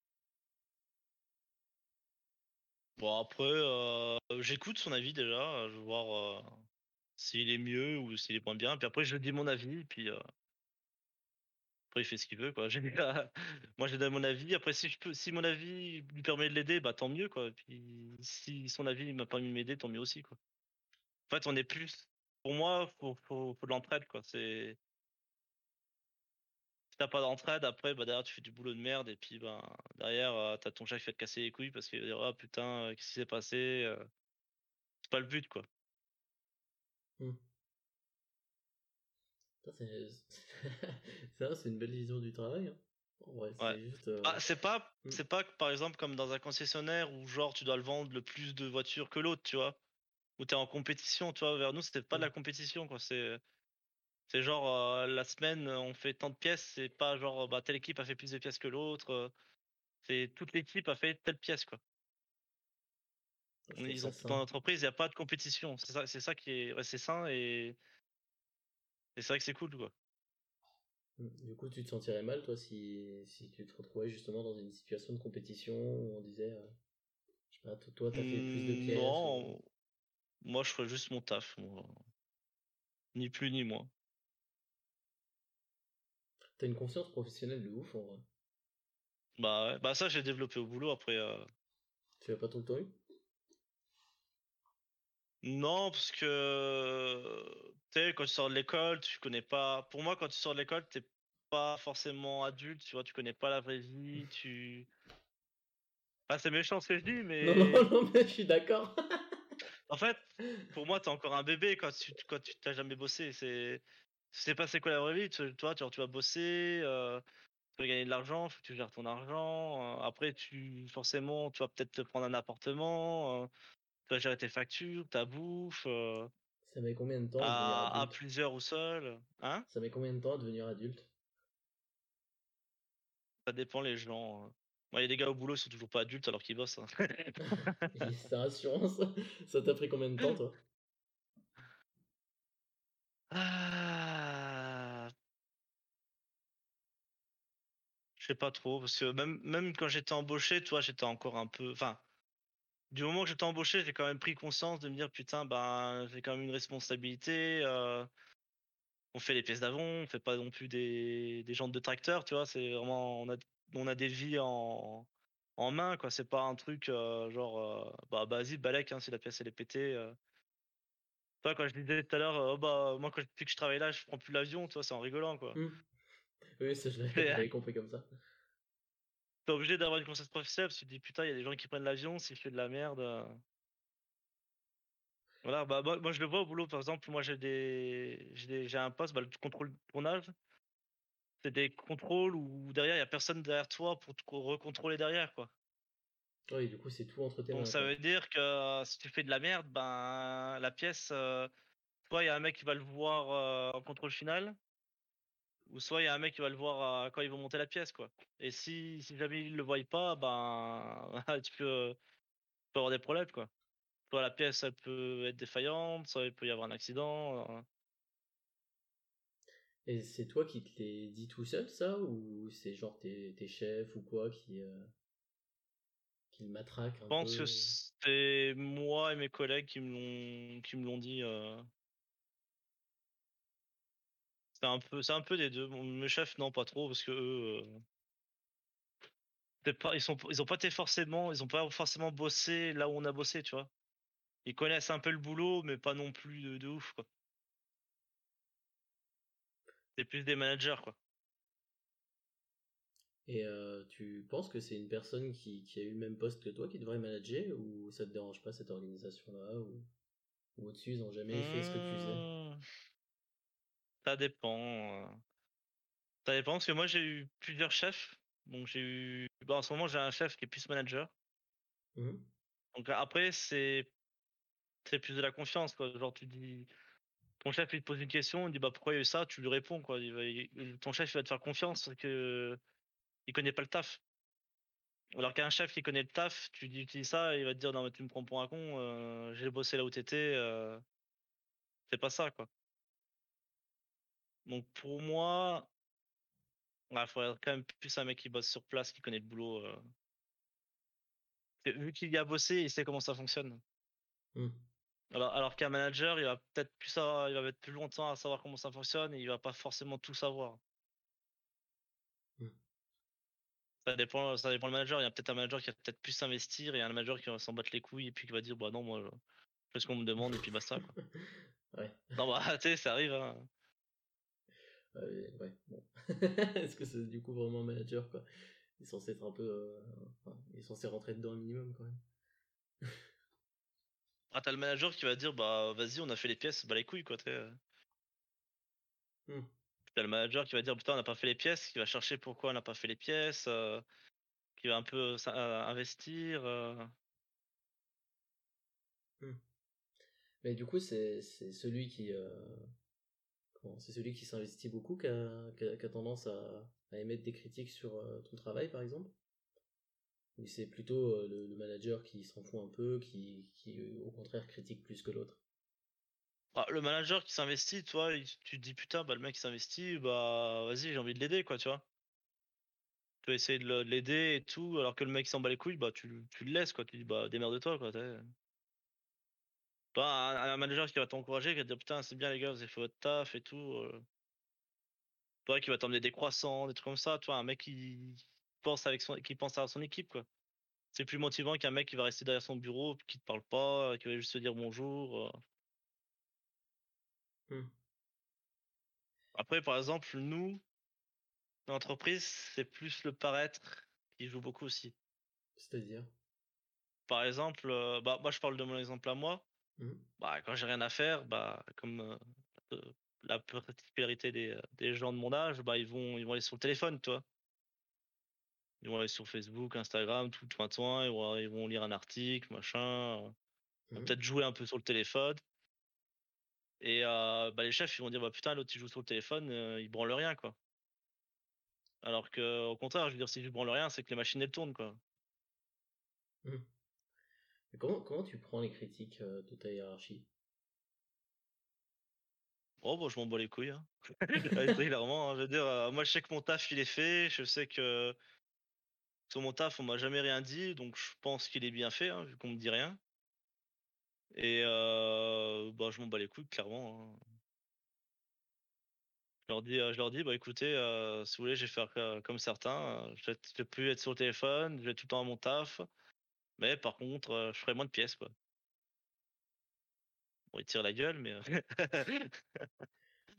bon après, j'écoute son avis déjà, je veux voir, s'il est mieux ou s'il est moins bien. Puis après je dis mon avis, puis, Après, il fait ce qu'il veut, quoi. J'ai moi, je donne mon avis. Après, si je peux si mon avis lui permet de l'aider, bah, tant mieux, quoi. Puis, si son avis m'a permis de m'aider, tant mieux aussi, quoi. En fait, on est plus pour moi, faut faut faut de l'entraide, quoi. C'est t'as pas d'entraide, après, bah, derrière, tu fais du boulot de merde, et puis, ben, derrière, euh, t'as ton chef qui va te casser les couilles parce qu'il va dire, ah putain, euh, qu'est-ce qui s'est passé euh. C'est pas le but, quoi. Hmm. C'est ça, c'est une belle vision du travail. Hein. Ouais, c'est juste. Ah, c'est pas, hmm. c'est pas par exemple comme dans un concessionnaire où genre tu dois le vendre le plus de voitures que l'autre, tu vois, où t'es en compétition, tu vois. Vers nous, c'était pas de la compétition, quoi. C'est c'est genre euh, la semaine on fait tant de pièces, c'est pas genre bah telle équipe a fait plus de pièces que l'autre. Euh, c'est toute l'équipe a fait telle pièce quoi. Ils ont dans l'entreprise, il n'y a pas de compétition. C'est ça, c'est ça qui est ouais, c'est sain et, c'est vrai que c'est cool quoi. Mmh, du coup, tu te sentirais mal toi si, si tu te retrouvais justement dans une situation de compétition où on disait euh, je sais pas, toi t'as fait plus de pièces. Non, moi je ferais juste mon taf, ni plus ni moins. T'as une conscience professionnelle de ouf en vrai. Bah ouais, bah ça j'ai développé au boulot après. Euh... Tu as pas tout le temps eu? Non, parce que tu sais, quand tu sors de l'école, tu connais pas. Pour moi, quand tu sors de l'école, t'es pas forcément adulte, tu vois, tu connais pas la vraie vie, tu. Ah, c'est méchant ce que je dis, mais. Non, non, non, mais je suis d'accord. en fait, pour moi, t'es encore un bébé quand tu quand tu t'as jamais bossé. C'est sais pas c'est quoi la vraie vie, tu, toi, tu, tu vas bosser, euh, tu vas gagner de l'argent, faut que tu gères ton argent. Euh, après, tu forcément, tu vas peut-être te prendre un appartement, euh, tu vas gérer tes factures, ta bouffe. Ça met combien de temps à, à, plusieurs ou seul hein? Ça met combien de temps à devenir adulte? Ça dépend les gens. Hein. Il y a des gars au boulot, ils sont toujours pas adultes alors qu'ils bossent. Hein. C'est assurance. Ça t'a pris combien de temps, toi? Ah. Je sais pas trop, parce que même, même quand j'étais embauché, toi, j'étais encore un peu. Enfin, du moment que j'étais embauché, j'ai quand même pris conscience de me dire putain, ben, j'ai quand même une responsabilité. Euh, on fait les pièces d'avant, on fait pas non plus des, des jantes de tracteur, tu vois. C'est vraiment. On a, on a des vies en, en main, quoi. C'est pas un truc euh, genre. Euh, bah, vas-y, balèque, hein, si la pièce elle est pétée. Toi, quand je disais tout à l'heure, oh, bah, moi, quand, depuis que je travaille là, je prends plus l'avion, toi, c'est en rigolant, quoi. Mmh. Oui, ça, je l'avais compris comme ça. T'es obligé d'avoir une conscience professionnelle parce que tu te dis, putain, il y a des gens qui prennent l'avion, je fais de la merde. Euh. Voilà, bah, moi, je le vois au boulot, par exemple, moi, j'ai des, j'ai un poste, bah, le contrôle de tournage. C'est des contrôles où derrière, il n'y a personne derrière toi pour te recontrôler derrière, quoi. Oui, du coup, c'est tout entre tes Donc ça veut dire que si tu fais de la merde, ben la pièce, euh, soit il y a un mec qui va le voir euh, en contrôle final, ou soit il y a un mec qui va le voir quand ils vont monter la pièce, quoi. Et si, si jamais ils le voient pas, ben tu peux, avoir des problèmes, quoi. Soit la pièce elle peut être défaillante, soit il peut y avoir un accident. Et c'est toi qui te l'es dit tout seul, ça, ou c'est genre tes, tes chefs ou quoi qui matraque Je pense que c'est moi et mes collègues qui me l'ont qui me l'ont dit. Euh. C'est un peu c'est un peu des deux. mes chefs non pas trop parce que eux. Euh, pas, ils sont ils ont pas été forcément ils ont pas forcément bossé là où on a bossé tu vois. Ils connaissent un peu le boulot mais pas non plus de, de ouf quoi. C'est plus des managers quoi. Et euh, tu penses que c'est une personne qui, qui, a eu le même poste que toi qui devrait manager ou ça te dérange pas cette organisation-là ou, au-dessus ils n'ont jamais fait ce que tu faisais? Mmh. Ça dépend. Ça dépend parce que moi j'ai eu plusieurs chefs. Donc j'ai eu. Bon, en ce moment j'ai un chef qui est plus manager. Mmh donc après c'est c'est plus de la confiance quoi. Genre tu dis ton chef il te pose une question, il dit bah pourquoi il y a eu ça, tu lui réponds quoi. ton chef il va te faire confiance parce que il connaît pas le taf. Alors qu'un chef qui connaît le taf, tu dis utilises ça, il va te dire non mais tu me prends pour un con, euh, j'ai bossé là où t'étais, euh, c'est pas ça quoi. Donc pour moi, il faudrait quand même plus un mec qui bosse sur place, qui connaît le boulot. Euh. Vu qu'il y a bossé, il sait comment ça fonctionne. Mmh. Alors, alors qu'un manager, il va peut-être plus il va mettre plus longtemps à savoir comment ça fonctionne et il va pas forcément tout savoir. Ça dépend, ça dépend le manager. Il y a peut-être un manager qui va peut-être plus s'investir et un manager qui va s'en battre les couilles et puis qui va dire bah non moi je fais ce qu'on me demande et puis basta quoi. ouais. Non bah tu sais ça arrive. Hein. Euh, ouais, bon. Est-ce que c'est du coup vraiment un manager, quoi Il est censé être un peu. euh, enfin, il est censé rentrer dedans un minimum, quand même. Ah, t'as le manager qui va dire bah vas-y, on a fait les pièces, bah les couilles quoi. t'sais. Hmm. T'as le manager qui va dire putain, on n'a pas fait les pièces, qui va chercher pourquoi on n'a pas fait les pièces, euh, qui va un peu euh, investir. euh. Mais du coup, c'est c'est celui qui. C'est celui qui s'investit beaucoup qui a, tendance à, émettre des critiques sur euh, ton travail, par exemple? Ou c'est plutôt euh, le, manager qui s'en fout un peu, qui, qui euh, au contraire critique plus que l'autre? Ah, le manager qui s'investit, toi, tu te dis putain, bah le mec s'investit, bah vas-y, j'ai envie de l'aider quoi, tu vois. Tu vas essayer de l'aider et tout, alors que le mec s'en bat les couilles, bah tu, tu le laisses quoi, tu dis bah démerde-toi quoi. Pas un, un manager qui va t'encourager, qui va te dire putain, c'est bien les gars, vous avez fait votre taf et tout. euh. Toi qui va t'emmener des croissants, des trucs comme ça, toi, un mec qui pense avec son, qui pense à son équipe quoi. C'est plus motivant qu'un mec qui va rester derrière son bureau, qui te parle pas, qui va juste te dire bonjour. euh. Hmm. Après, par exemple, nous, l'entreprise, c'est plus le paraître qui joue beaucoup aussi. C'est-à-dire? Par exemple, euh, bah, moi je parle de mon exemple à moi. Hmm. Bah, quand j'ai rien à faire, bah, comme euh, la particularité des, des gens de mon âge, bah, ils vont, ils vont aller sur le téléphone, toi. Ils vont aller sur Facebook, Instagram, tout le matin, ils vont, ils vont lire un article, machin. Mhm. Peut-être jouer un peu sur le téléphone. Et euh, bah, les chefs, ils vont dire, bah putain, l'autre, il joue sur le téléphone, euh, il branle rien, quoi. Alors que, au contraire, je veux dire, si je branle rien, c'est que les machines, elles tournent, quoi. Mais comment, comment tu prends les critiques euh, de ta hiérarchie? Oh, bah, je m'en bats les couilles, hein. Clairement, hein, je veux dire, euh, moi, je sais que mon taf, il est fait, je sais que sur mon taf, on m'a jamais rien dit, donc je pense qu'il est bien fait, hein, vu qu'on me dit rien. Et euh, bah, je m'en bats les couilles, clairement. hein. Je leur dis, euh, je leur dis, bah écoutez, si vous voulez, je vais faire comme certains. je je vais plus être sur le téléphone, je vais tout le temps à mon taf. Mais par contre, euh, je ferai moins de pièces, quoi. Bon, ils tirent la gueule, mais.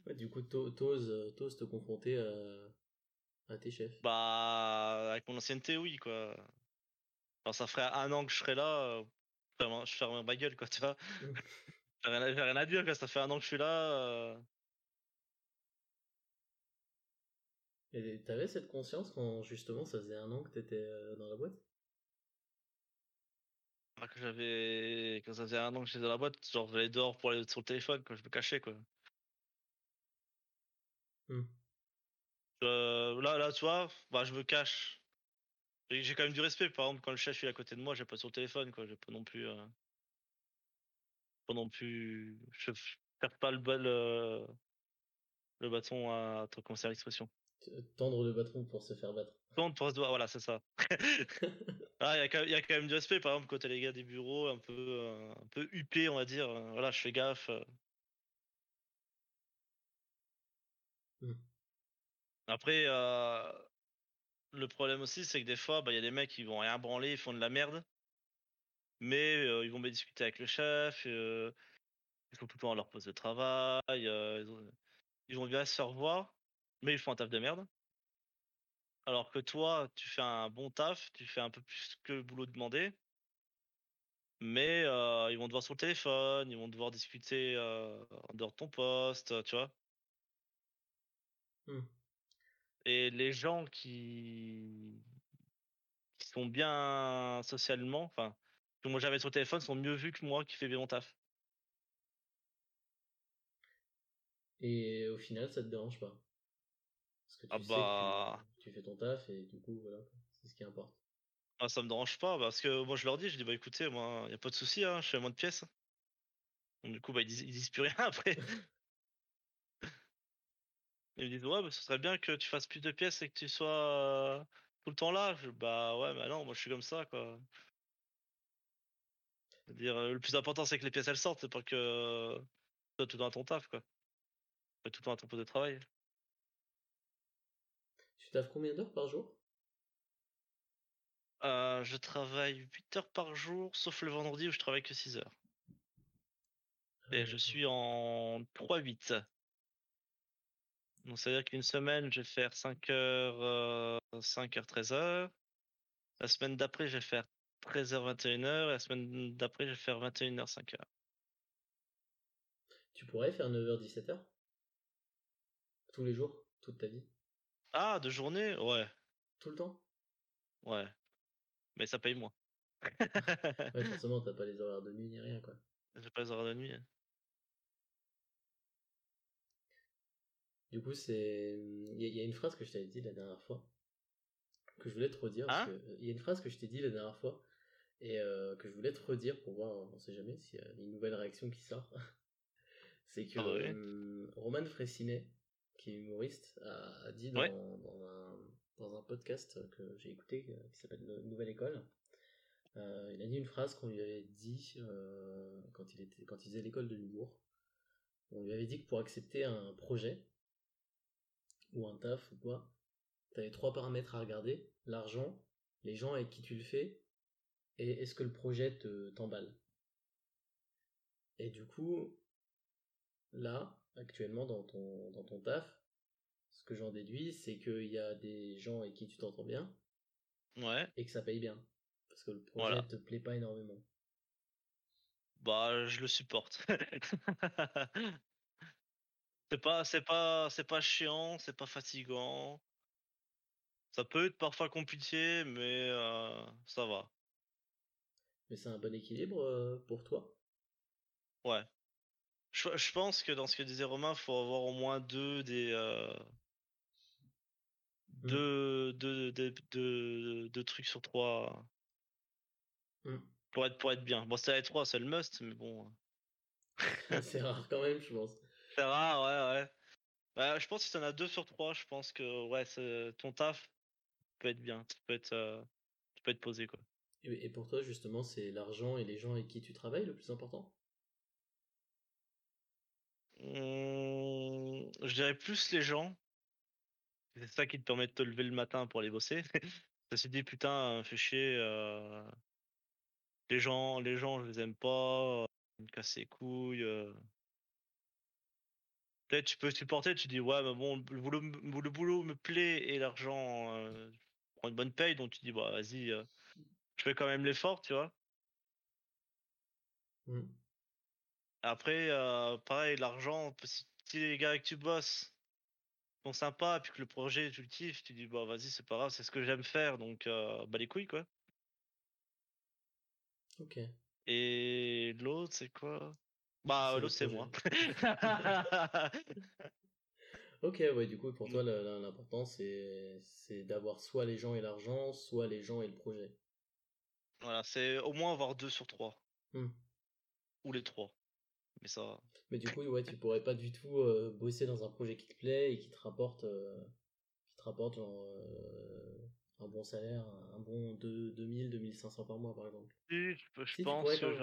Ouais, Du coup, t'o- t'oses t'oses te confronter à, à tes chefs bah, avec mon ancienneté, oui, quoi. Alors, ça ferait un an que je serais là, je ferme- ma gueule, quoi, tu vois. J'ai rien, rien à dire, quoi. Ça fait un an que je suis là. Et t'avais cette conscience quand justement ça faisait un an que t'étais dans la boîte? Que j'avais. Quand ça faisait un an que j'étais dans la boîte, genre, j'allais dehors pour aller sur le téléphone. Je me cachais, quoi. Hmm. Euh, là, là, tu vois, bah, je me cache. J'ai quand même du respect. Par exemple, quand le chef est à côté de moi, j'ai pas sur le téléphone, quoi. J'ai pas non plus. euh, Pas non plus. Je perds pas le, bal, euh, le bâton à. Comment c'est l'expression Tendre le bâton pour se faire battre. Tendre pour se doigt, voilà, c'est ça. Ah, il y, a quand- y a quand même du respect, par exemple, quand t'as les gars des bureaux un peu, euh, un peu huppés, on va dire. euh, Voilà, je fais gaffe. euh. Hmm. Après, euh, le problème aussi, c'est que des fois, bah, il y a des mecs qui vont rien branler, ils font de la merde. Mais euh, ils vont bien discuter avec le chef, euh, ils sont tout le temps à leur poste de travail, ils, ont- ils vont bien se faire voir, mais ils font un taf de merde. Alors que toi, tu fais un bon taf, tu fais un peu plus que le boulot demandé, mais euh, ils vont te voir sur le téléphone, ils vont devoir discuter euh, en dehors de ton poste, tu vois. Hmm. Et les gens qui, qui sont bien socialement, enfin, que moi j'avais sur le téléphone, sont mieux vus que moi qui fais bien mon taf. Et au final, ça te dérange pas? Que tu Ah sais bah. que tu, tu fais ton taf et du coup, voilà, c'est ce qui importe. Ah, ça me dérange pas parce que moi je leur dis, je dis bah écoutez, moi y a pas de souci, hein, je fais moins de pièces. Donc, du coup bah ils disent, ils disent plus rien après. Ils me disent ouais, bah, ce serait bien que tu fasses plus de pièces et que tu sois euh, tout le temps là. Je, bah ouais, bah non, moi je suis comme ça quoi. C'est-à-dire euh, le plus important c'est que les pièces elles sortent, c'est pas que euh, tu sois tout le temps à ton taf quoi. Pas tout le temps à ton poste de travail. Tu taffes combien d'heures par jour? Euh, je travaille 8 heures par jour, sauf le vendredi où je travaille que 6 heures. Ah, Et je suis en 3-8. Donc, c'est-à-dire qu'une semaine, je vais faire 5 heures, 5 heures, 13 heures. La semaine d'après, je vais faire 13h, 21h. Et la semaine d'après, je vais faire 21h, 5h. Tu pourrais faire 9h, 17h Tous les jours? Toute ta vie? Ah, de journée? Ouais. Tout le temps? Ouais. Mais ça paye moins. ouais, forcément, t'as pas les horaires de nuit ni rien, quoi. J'ai pas les horaires de nuit. Hein. Du coup, c'est. Il y, a une phrase que je t'avais dit la dernière fois, que je voulais te redire. Hein? il y a une phrase que je t'ai dit la dernière fois, et euh, que je voulais te redire pour voir, on sait jamais s'il y a une nouvelle réaction qui sort. c'est que ah Roman Fressinet, qui est humoriste, a, dit dans, un, dans, un, podcast que j'ai écouté euh, qui s'appelle Nouvelle École. Euh, il a dit une phrase qu'on lui avait dit quand, il était, quand il faisait l'école de l'humour. On lui avait dit que pour accepter un projet, ou un taf ou quoi, t'avais trois paramètres à regarder, l'argent, les gens avec qui tu le fais, et est-ce que le projet te t'emballe? Et du coup, là, actuellement dans ton, dans ton taf, ce que j'en déduis, c'est qu'il y a des gens avec qui tu t'entends bien. Ouais. Et que ça paye bien. Parce que le projet te plaît pas énormément. Bah, je le supporte. C'est pas c'est pas c'est pas chiant, c'est pas fatigant. Ça peut être parfois compliqué, mais euh, ça va. Mais c'est un bon équilibre euh, pour toi? Ouais. Je, pense que dans ce que disait Romain, faut avoir au moins deux des euh, mmh. deux, deux, trucs sur trois mmh. pour être pour être bien. Bon, c'est les trois, c'est le must, mais bon. c'est rare quand même, je pense. C'est rare, ouais, ouais. Bah, je pense que si t'en as deux sur trois, je pense que ouais, ton taf peut être bien. Tu peux être, euh, tu peux être posé, quoi. Et, pour toi, justement, c'est l'argent et les gens avec qui tu travailles le plus important? Mmh, Je dirais plus les gens. C'est ça qui te permet de te lever le matin pour aller bosser. ça s'est dit, putain, fais chier. Euh, les gens, les gens, je les aime pas. Ils me les couilles. Euh peut-être tu peux supporter, tu dis ouais, mais bon, le boulot, le boulot me plaît et l'argent euh, prend une bonne paye, donc tu dis bah vas-y, euh, je fais quand même l'effort, tu vois. Mmh. Après, euh, pareil, l'argent, si les gars avec tu bosses sont sympas, puis que le projet tu le kiffes, tu dis bah vas-y, c'est pas grave, c'est ce que j'aime faire, donc bah les couilles quoi. Ok. Et l'autre, c'est quoi? Bah, l'autre, c'est moi. ok, ouais, du coup, pour toi, l'important, c'est d'avoir soit les gens et l'argent, soit les gens et le projet. Voilà, c'est au moins avoir deux sur trois. Mmh. Ou les trois. Mais ça. Mais du coup, ouais, tu pourrais pas du tout euh, bosser dans un projet qui te plaît et qui te rapporte, euh, qui te rapporte genre, euh, un bon salaire, un bon 2000, 2500 par mois par exemple. je, pense que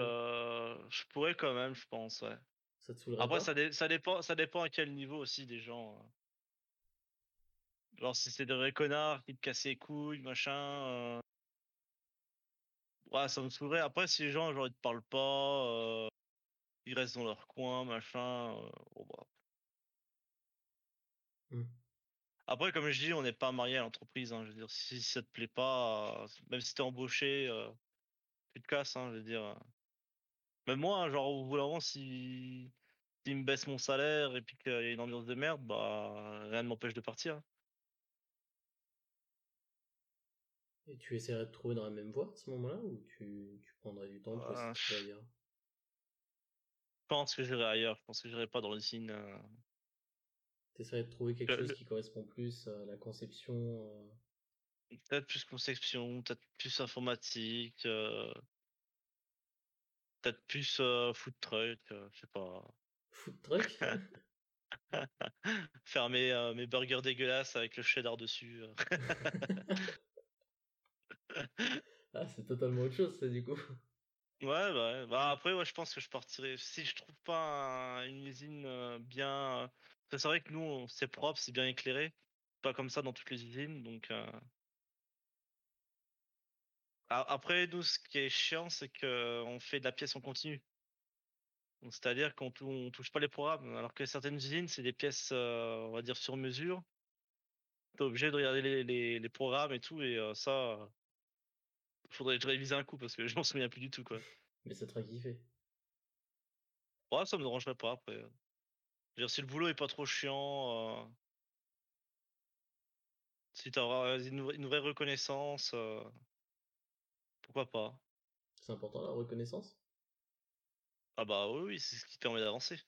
je, pourrais quand même, je pense, ouais. Ça Après, ça, ça, dépend, ça dépend à quel niveau aussi des gens. Hein. Genre, si c'est des vrais connards qui te cassent les couilles, machin. Ouais, ça me saoulerait. Après, si les gens, genre, ils te parlent pas, ils restent dans leur coin, machin. Bah. Mmh. Après, comme je dis, on n'est pas marié à l'entreprise. Hein, je veux dire, si ça te plaît pas, même si t'es embauché, euh, tu te casses. Hein, je veux dire. Même moi, hein, genre au bout d'un moment, si s'il me baisse mon salaire et puis qu'il y a une ambiance de merde, bah rien ne m'empêche de partir. Et tu essaierais de trouver dans la même voie à ce moment-là ou tu, tu prendrais du temps pour essayer de ailleurs Je pense que j'irai ailleurs. Je pense que j'irai pas dans l'usine. Euh, T'essaierais de trouver quelque chose qui correspond plus à la conception. Euh. Peut-être plus conception, peut-être plus informatique, euh. peut-être plus euh, food truck, je sais pas. Food truck? Faire mes, mes burgers dégueulasses avec le cheddar dessus. ah, c'est totalement autre chose, ça, du coup. Ouais, bah, bah après, je pense que je partirais. Si je trouve pas une usine bien c'est vrai que nous, c'est propre, c'est bien éclairé. Pas comme ça dans toutes les usines, donc. Euh après, nous, ce qui est chiant, c'est qu'on fait de la pièce en continu. C'est-à-dire qu'on tou- on touche pas les programmes, alors que certaines usines, c'est des pièces, euh, on va dire, sur mesure. T'es obligé de regarder les, programmes et tout, et euh, ça, faudrait que je révise un coup parce que je m'en souviens plus du tout, quoi. Mais ça te fera kiffer. Ouais, ça me dérangerait pas après. Je veux dire, si le boulot est pas trop chiant, euh, si t'as une, vraie- une vraie reconnaissance, euh, pourquoi pas. C'est important la reconnaissance? Ah bah oui, oui, c'est ce qui te permet d'avancer.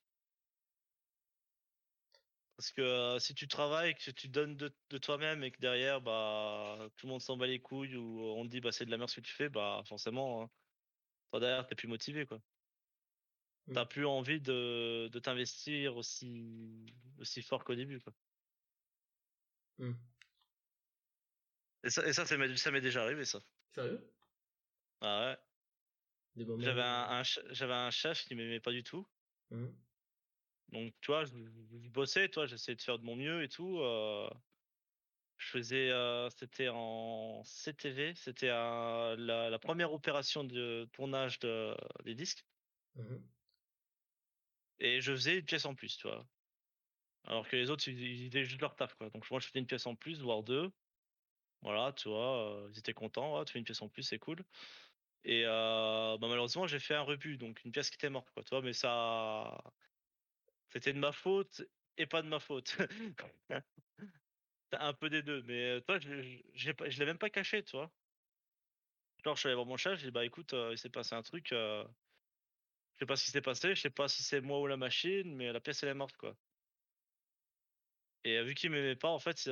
Parce que euh, si tu travailles, que tu donnes de, de toi-même et que derrière, bah, tout le monde s'en bat les couilles ou on te dit, bah, c'est de la merde ce que tu fais, bah, forcément, hein, toi derrière, t'es plus motivé, quoi. T'as plus envie de, de t'investir aussi, aussi fort qu'au début, quoi. Hmm. Et ça, et ça, ça m'est déjà arrivé, ça. Sérieux? Ah ouais. J'avais un, un chef qui m'aimait pas du tout. Hmm. Donc, tu vois, je, je bossais, toi, j'essayais de faire de mon mieux et tout. euh, je faisais, euh, c'était en CTV, c'était la, la première opération de tournage de, des disques. Mhm. Et je faisais une pièce en plus, tu vois. Alors que les autres, ils, faisaient juste leur taf, quoi. Donc, moi, je faisais une pièce en plus, voire deux. Voilà, tu vois, euh, ils étaient contents. Ouais, tu fais une pièce en plus, c'est cool. Et euh, bah, malheureusement, j'ai fait un rebut, donc une pièce qui était morte, quoi. Tu vois, mais ça. C'était de ma faute et pas de ma faute. un peu des deux. Mais toi, je, je, je l'ai même pas caché, tu vois. Genre, je suis allé voir mon chat, j'ai dit, bah écoute, il s'est passé un truc. euh, je sais pas ce qui s'est passé, je sais pas si c'est moi ou la machine, mais la pièce, elle est morte, quoi. Et vu qu'il m'aimait pas, en fait,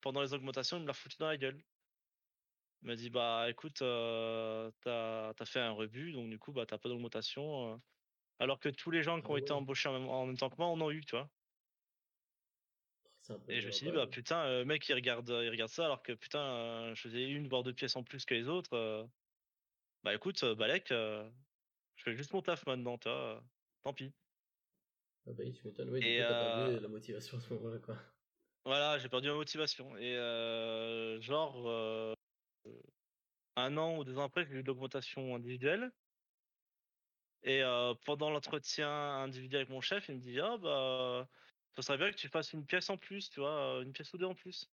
pendant les augmentations, il me l'a foutu dans la gueule. Il m'a dit, bah écoute, t'as as fait un rebut, donc du coup, bah t'as pas d'augmentation. Euh. Alors que tous les gens qui Ah ont été ouais? embauchés en même, en même temps que moi en ont eu, tu vois? Peu. Et je me suis dit, bah putain, euh, mec, il regarde, il regarde ça, alors que putain, euh, je faisais une voire deux pièces en plus que les autres. euh. Bah écoute, euh, Balek, euh, je fais juste mon taf maintenant, tu vois. euh, Tant pis. Ah bah oui, tu m'étonnes. Oui, du Et, coup, t'as perdu euh, la motivation à ce moment-là, quoi. Voilà, j'ai perdu ma motivation. Et euh, genre, euh, un an ou deux ans après, j'ai eu de l'augmentation individuelle. Et pendant l'entretien individuel avec mon chef, il me dit Ah, bah, ça serait bien que tu fasses une pièce en plus, tu vois, une pièce ou deux en plus.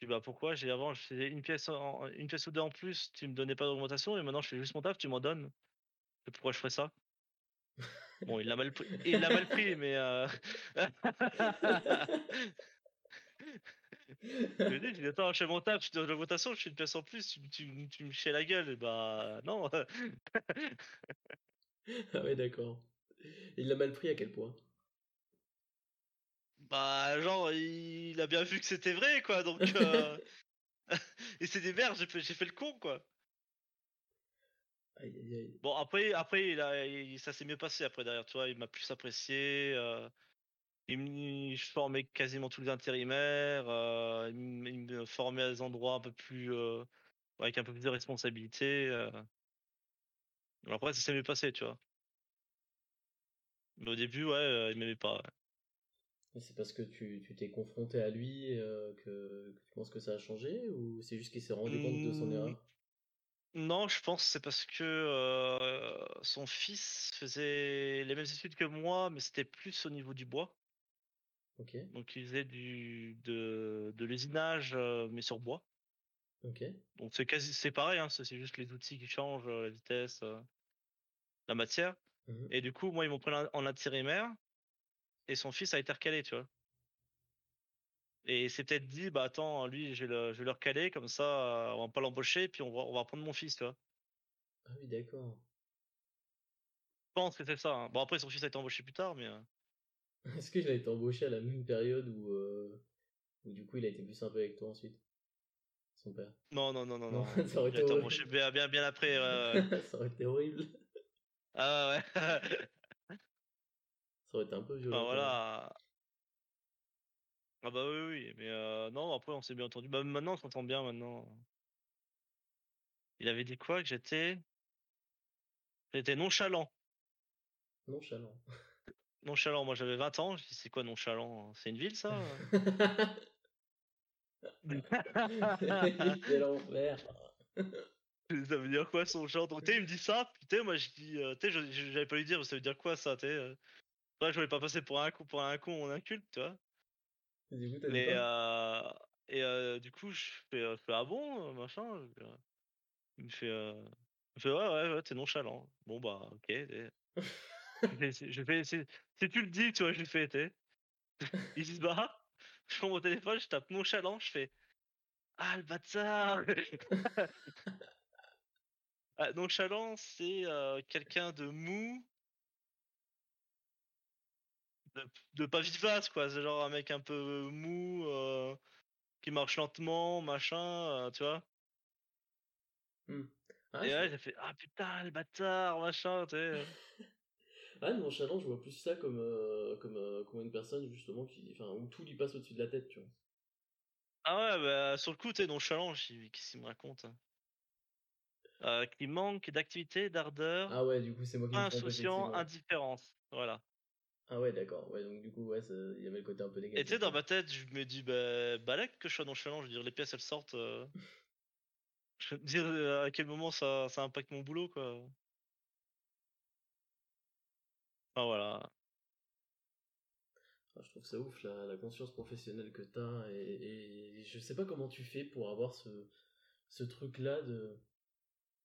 Je dis Bah, pourquoi? J'ai avant, je faisais une pièce, une pièce ou deux en plus, tu me donnais pas d'augmentation, et maintenant je fais juste mon taf, tu m'en donnes. Et pourquoi je ferais ça? Bon, il l'a mal pris, il l'a mal pris, mais. euh, Je lui dit, attends, je fais mon taf, je te donne l'augmentation, je fais une pièce en plus, tu, tu, tu me chies la gueule, et bah non. Ah ouais, d'accord. Il l'a mal pris à quel point? Bah, genre, il a bien vu que c'était vrai, quoi, donc. euh, Et c'est des merdes, j'ai fait, j'ai fait le con, quoi. Aïe, aïe, aïe. Bon, après, après il a, il- ça s'est mieux passé, après, derrière, tu vois, il m'a plus apprécié. euh, il me, je formais quasiment tous les intérimaires, euh, il, me, il me formait à des endroits un peu plus. euh, avec un peu plus de responsabilité. euh. Après, ça s'est mieux passé, tu vois. Mais au début, ouais, euh, il m'aimait pas. ouais. C'est parce que tu tu t'es confronté à lui euh, que, que tu penses que ça a changé ou c'est juste qu'il s'est rendu compte de son Hmm, erreur? Non, je pense que c'est parce que euh, son fils faisait les mêmes études que moi, mais c'était plus au niveau du bois. Donc il faisait du de, de l'usinage, euh, mais sur bois. Ok. Donc c'est quasi c'est pareil, hein, c'est c'est juste les outils qui changent, euh, la vitesse, euh, la matière. Mhm. Et du coup, moi, ils m'ont pris en intérimaire, et son fils a été recalé, tu vois. Et il s'est peut-être dit, bah attends, lui, je vais le, je vais le recaler, comme ça, euh, on va pas l'embaucher, puis on va, on va prendre mon fils, tu vois. Ah oui, d'accord. Je pense que c'est ça. hein. Bon, après, son fils a été embauché plus tard, mais. Est-ce qu'il a été embauché à la même période où, euh, où du coup il a été plus sympa avec toi ensuite? Son père. Non, non, non, non, Non, ça aurait été horrible. bien, bien, bien après. ouais. ça aurait été horrible. ah ouais. Ça aurait été un peu violent. Voilà. Ah bah oui, oui, mais euh, non, après, on s'est bien entendu. Bah maintenant, on s'entend bien, maintenant. Il avait dit quoi que j'étais? J'étais nonchalant. Nonchalant. Nonchalant, moi j'avais 20 ans. Je dis, c'est quoi nonchalant? C'est une ville, ça? Quel enfer. Ça veut dire quoi son genre? Donc, il me dit ça, putain, moi je dis, euh, tu j'avais pas lui dire, ça veut dire quoi ça, tu sais. euh? Ouais, je voulais pas passer pour un con, pour un con ou un inculte, tu vois. Et du coup, Mais, euh, et euh, du coup, je fais, euh, je fais ah bon, euh, machin. euh, Il me fait, euh, il me fait ouais, ouais, ouais, t'es nonchalant. Bon, bah, ok. Je fais, c'est- je fais, c'est- si tu le dis, tu vois, je lui fais, t'es. Il se bat, je prends mon téléphone, je tape nonchalant, je fais Ah le bâtard ah, Nonchalant, c'est euh, quelqu'un de mou, de, de pas vivace, quoi. C'est genre un mec un peu mou, euh, qui marche lentement, machin, euh, tu vois. Hmm. Ah, Et ouais, j'ai fait Ah putain, le bâtard, machin, tu sais. Ah, nonchalant, je vois plus ça comme, euh, comme, euh, comme une personne justement qui, enfin, où tout lui passe au-dessus de la tête, tu vois. Ah ouais, bah, sur le coup, t'es nonchalant, qu'est-ce qu'il me raconte hein euh, Qui manque d'activité, d'ardeur, Ah ouais, du coup, c'est moi qui insouciant, indifférence. Voilà. Ah ouais, d'accord. Ouais, donc du coup, ouais, il y avait le côté un peu négatif. Et tu sais, dans ma tête, je me dis, bah, balèque que je sois nonchalant, je veux dire, les pièces elles sortent. euh, Je veux dire euh, à quel moment ça, ça impacte mon boulot, quoi. Enfin voilà. Ah, je trouve ça ouf, la, la conscience professionnelle que t'as, et, et je sais pas comment tu fais pour avoir ce, ce truc-là de...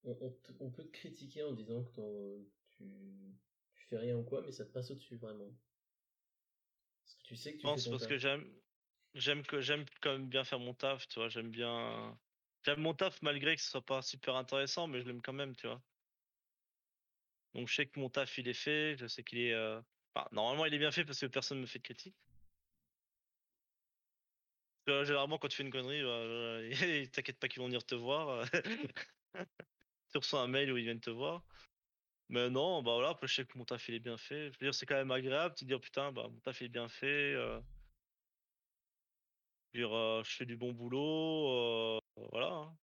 On, on te- on peut te critiquer en disant que tu, tu fais rien ou quoi, mais ça te passe au-dessus, vraiment. Parce que tu sais que Je tu pense fais ton parce taf. que j'aime, j'aime que j'aime quand même bien faire mon taf, tu vois. J'aime bien, j'aime mon taf malgré que ce soit pas super intéressant, mais je l'aime quand même, tu vois. Donc je sais que mon taf il est fait, je sais qu'il est, euh, normalement il est bien fait parce que personne me fait de critique. Généralement quand tu fais une connerie, euh, t'inquiète pas qu'ils vont venir te voir. euh. tu reçois un mail où ils viennent te voir. Mais non, bah voilà, après je sais que mon taf il est bien fait. Je veux dire, c'est quand même agréable de te dire putain, bah mon taf il est bien fait. euh. Je dire, euh, je fais du bon boulot, voilà. hein.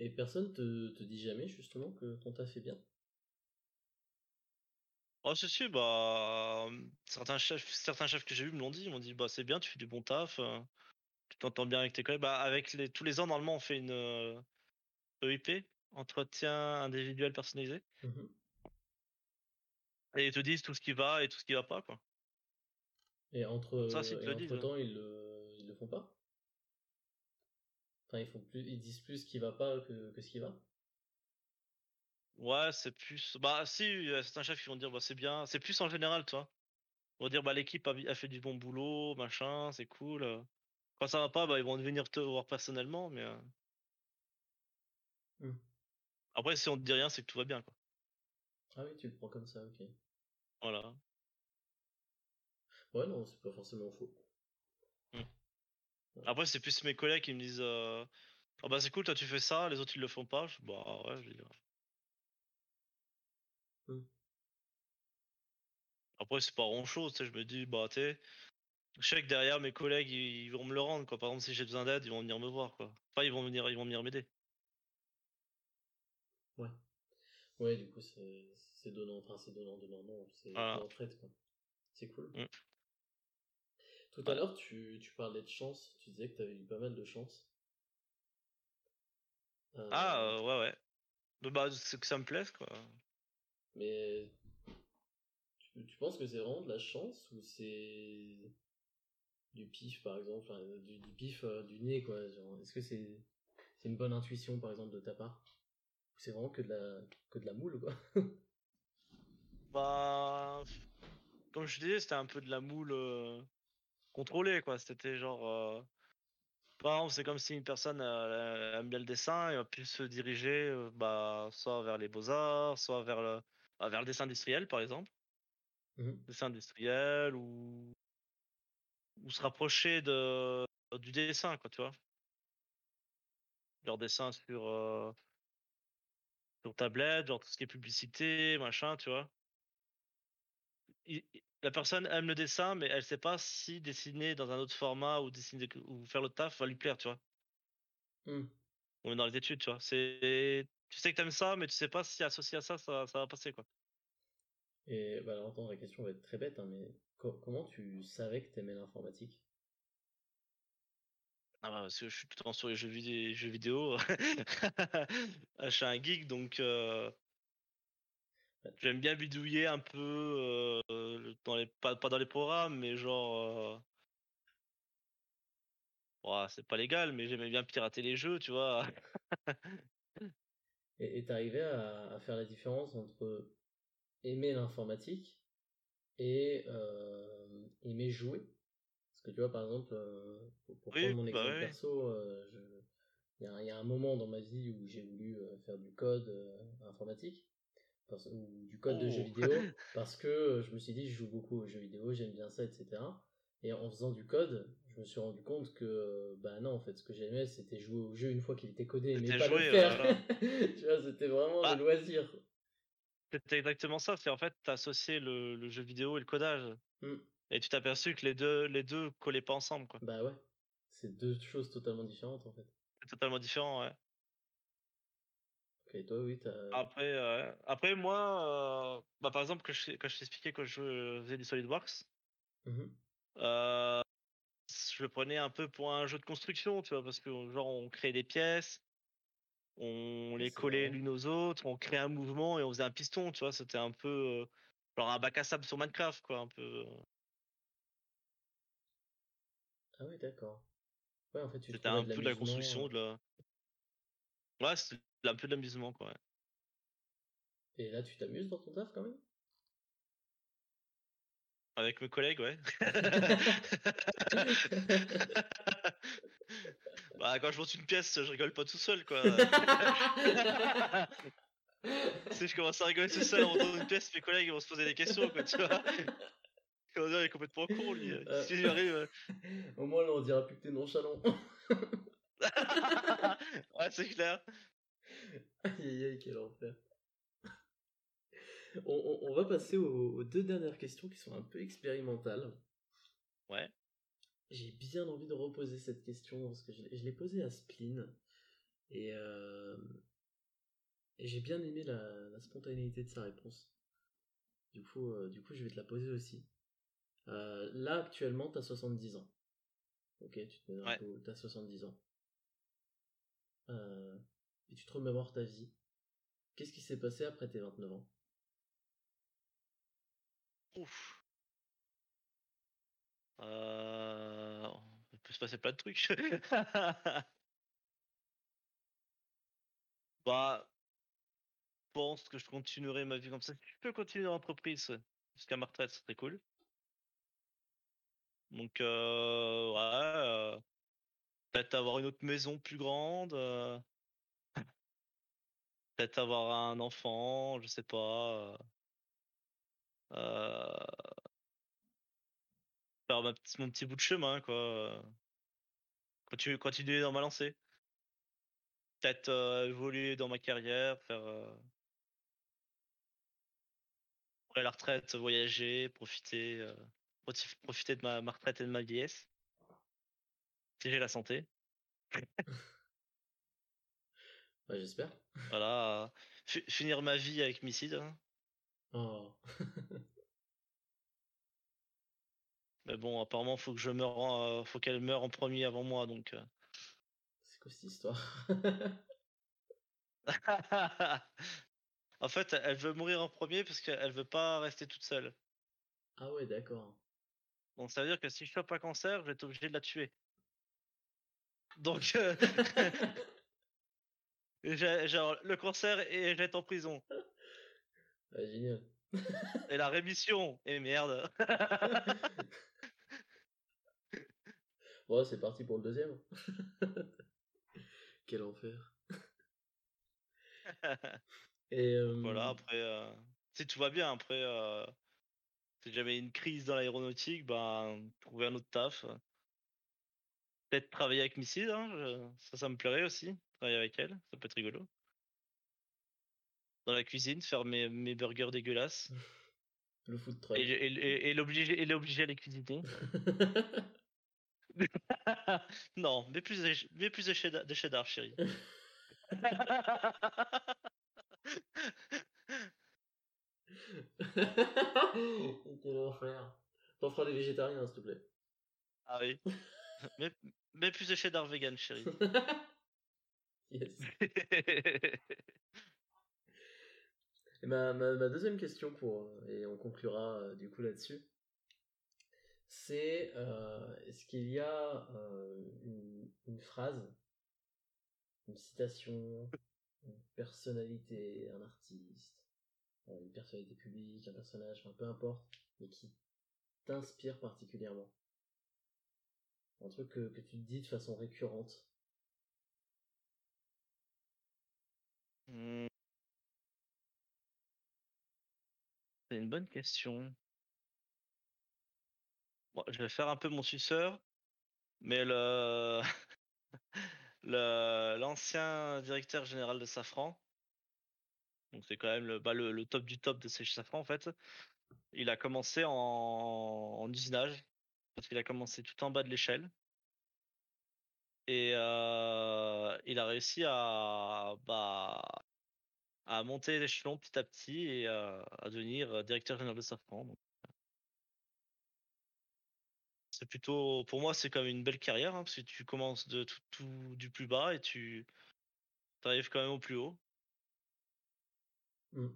Et personne te, te dit jamais, justement, que ton taf est bien? Oh, si, si, bah, euh, certains chefs, certains chefs que j'ai vus me l'ont dit. Ils m'ont dit, bah, c'est bien, tu fais du bon taf, euh, tu t'entends bien avec tes collègues. Bah, avec les, tous les ans, normalement, on fait une euh, EIP, entretien individuel personnalisé. Mhm. Et ils te disent tout ce qui va et tout ce qui va pas, quoi. Et entre, Ça, s'ils te disent, entre temps, ils le, ils le font pas? Enfin, ils, font plus, ils disent plus ce qui va pas que, que ce qui va? Ouais, c'est plus. Bah, si, certains chefs qui vont dire, bah, c'est bien. C'est plus en général, toi. Ils vont dire, bah, l'équipe a, a fait du bon boulot, machin, c'est cool. euh. Quand ça va pas, bah, ils vont venir te voir personnellement, mais. euh, Hmm. Après, si on te dit rien, c'est que tout va bien, quoi. Ah oui, tu le prends comme ça, ok. Voilà. Ouais, non, c'est pas forcément faux. Après, c'est plus mes collègues qui me disent euh, Ah bah c'est cool, toi tu fais ça, les autres ils le font pas. Je, bah ouais, je veux dire. Hmm. Après, c'est pas grand chose, tu sais, je me dis, bah tu sais, je sais que derrière mes collègues ils, vont me le rendre, quoi. Par exemple, si j'ai besoin d'aide, ils vont venir me voir, quoi. Enfin, ils vont venir, ils vont venir m'aider. Ouais. Ouais, du coup, c'est donnant, enfin, c'est donnant, donnant, non, c'est l'entraide, quoi. C'est cool. Mm. Tout à l'heure, tu, tu parlais de chance, tu disais que tu avais eu pas mal de chance. Euh, Ah ouais, ouais. Bah, Bah, c'est que ça me plaise, quoi. Mais tu, penses que c'est vraiment de la chance ou c'est du pif, par exemple, du, pif euh, du nez, quoi. Est-ce que c'est une bonne intuition, par exemple, de ta part? Ou c'est vraiment que de la, que de la moule, quoi? Bah, comme je disais, c'était un peu de la moule euh, contrôlée, quoi. C'était genre. euh, Par exemple, c'est comme si une personne aime bien le dessin et va plus se diriger bah, soit vers les beaux-arts, soit vers le, bah, vers le dessin industriel, par exemple. Mhm. Dessin industriel ou, ou se rapprocher de, du dessin, quoi, tu vois? Leur dessin sur, euh, sur tablette, genre tout ce qui est publicité, machin, tu vois? Il- la personne aime le dessin, mais elle sait pas si dessiner dans un autre format ou dessiner ou faire le taf va lui plaire, tu vois? Hmm. On est dans les études, tu vois? C'est, tu sais que t'aimes ça, mais tu sais pas si associé à ça, ça, ça va passer, quoi. Et bah alors attends, la question va être très bête, hein, mais co- comment tu savais que t'aimais l'informatique? Ah bah, parce que je suis tout le temps sur les jeux jeux vidéo. Ah, je suis un geek donc heu j'aime bien bidouiller un peu, heu, dans les pas pas dans les programmes, mais genre, ouah, c'est pas légal, mais j'aimais bien pirater les jeux, tu vois? Et et tu arrivais à à faire la différence entre aimer l'informatique et hem, aimer jouer? Parce que tu vois, par exemple, heu, pour pour prendre mon bah, exemple perso, je il y a un il y a un moment dans ma vie où j'ai voulu, faire du code, informatique, parce ou du code de jeux Oh! vidéo, parce que, je me suis dit: «Je joue beaucoup aux jeux vidéo, j'aime bien ça et cetera» et en faisant du code, je me suis rendu compte que, bah, non, en fait, ce que j'aimais, c'était jouer au jeu une fois qu'il était codé, mais pas le faire. voilà. Tu vois? C'était vraiment le Bah loisir. C'était exactement ça, c'est en fait, tu associais le le jeu vidéo et le codage Mmh. et tu t'es aperçu que les 2 les 2 collaient pas ensemble, quoi. Bah, ouais. C'est 2 choses totalement différentes, en fait. C'est totalement différent, ouais. OK, et toi, oui, Après, heu, après moi, heu, bah, par exemple, que je t'ai quand je t'expliquais que je faisais du SolidWorks, mmh mh. heu, je le prenais un peu pour un jeu de construction, tu vois? Parce que, genre, on créait des pièces, on les collait l'une aux autres, on créait un mouvement et on faisait un piston, tu vois? C'était un peu, heu, genre un bac à sable sur Minecraft, quoi, un peu, heu, Ah ouais, d'accord. Ouais, en fait, tu c'était un de peu de la construction, de la ouais, c'était un peu de l'amusement, quoi, et là, tu t'amuses dans ton taf quand même? Avec mes collègues, ouais. Bah, quand je monte une pièce, je rigole pas tout seul, quoi, sais, je commence à rigoler tout seul en montant une pièce, mes collègues vont se poser des questions, quoi, tu vois? Dire: «Il est complètement con lui, lui arrive, heu?» au moins, là, on dira plus que tu nonchalant. Ouais, c'est clair. Aïe, aïe, aïe, quel enfer. On on on va passer aux aux 2 dernières questions qui sont un peu expérimentales. Ouais. J'ai bien envie de reposer cette question parce que je l'ai je l'ai posée à Spleen et hem et j'ai bien aimé la la spontanéité de sa réponse. Du coup, heu, du coup, je vais te la poser aussi. Heu, là, actuellement, tu as 70 ans. OK, tu te mets dans la Ouais. peau, tu as 70 ans. Et tu te remémores ta vie. Qu'est-ce qui s'est passé après tes 29 ans? Ouf. Heu, il peut se passer plein de trucs. Bah, je pense que je continuerai ma vie comme ça. Je peux continuer dans l'entreprise jusqu'à ma retraite, ce serait cool. Donc heu, ouais, heu, peut-être avoir une autre maison plus grande, heu, peut-être avoir un enfant, je sais pas, heu Faire ma pt mon petit bout de chemin quoi, continuer dans ma lancée. Peut-être, évoluer dans ma carrière, faire, après la retraite, voyager, profiter, profiter de ma ma retraite et de ma vieillesse. Si j'ai la santé. J'espère. Voilà, fi finir ma vie avec Missy, hein. Oh, Mais bon apparemment faut que je meure en, heu, faut qu'elle meure en premier avant moi donc, heu c'est quoi cette histoire? En fait, elle veut mourir en premier parce qu'elle veut pas rester toute seule. Ah ouais, d'accord. Donc ça veut dire que si je chope un cancer, je vais être obligé de la tuer. Donc J'ai genre le cancer et je vais être en prison Ah génial. et la rémission et merde. Bon, c'est parti pour le deuxième. Quel enfer. Et Donc voilà, après, heu, si tout va bien, après, heu, si jamais une crise dans l'aéronautique, ben, trouver un autre taf, peut-être travailler avec Missy, hein, je ça, ça me plairait aussi, travailler avec elle, ça peut être rigolo. Dans la cuisine, faire mes mes burgers dégueulasses le food truck. et et et l'obliger et l'obliger à les cuisiner. Non, mais plus mais plus de cheddar de cheddar chérie. Quel enfer. T'en feras des végétariens, s'il te plaît. Ah oui. Mais, mais plus de cheddar vegan, chérie. yes. Et ma, ma, deuxième question, pour, et on conclura euh, du coup là-dessus, c'est euh, est-ce qu'il y a euh, une, phrase, une citation, une personnalité, un artiste, euh, une personnalité publique, un personnage, enfin peu importe, mais qui t'inspire particulièrement? Un truc que, que tu te dis de façon récurrente mmh. C'est une bonne question. Je vais faire un peu mon suceur, mais le l'ancien directeur général de Safran, donc c'est quand même le, bah, le, top du top de ces Safran en fait. Il a commencé en, en usinage parce qu'il a commencé tout en bas de l'échelle et euh, il a réussi à bah, à monter l'échelon petit à petit et à devenir directeur général de Safran. c'est plutôt, pour moi, c'est comme une belle carrière hein, parce que tu commences de tout, du plus bas et tu arrives quand même au plus haut. Mmh.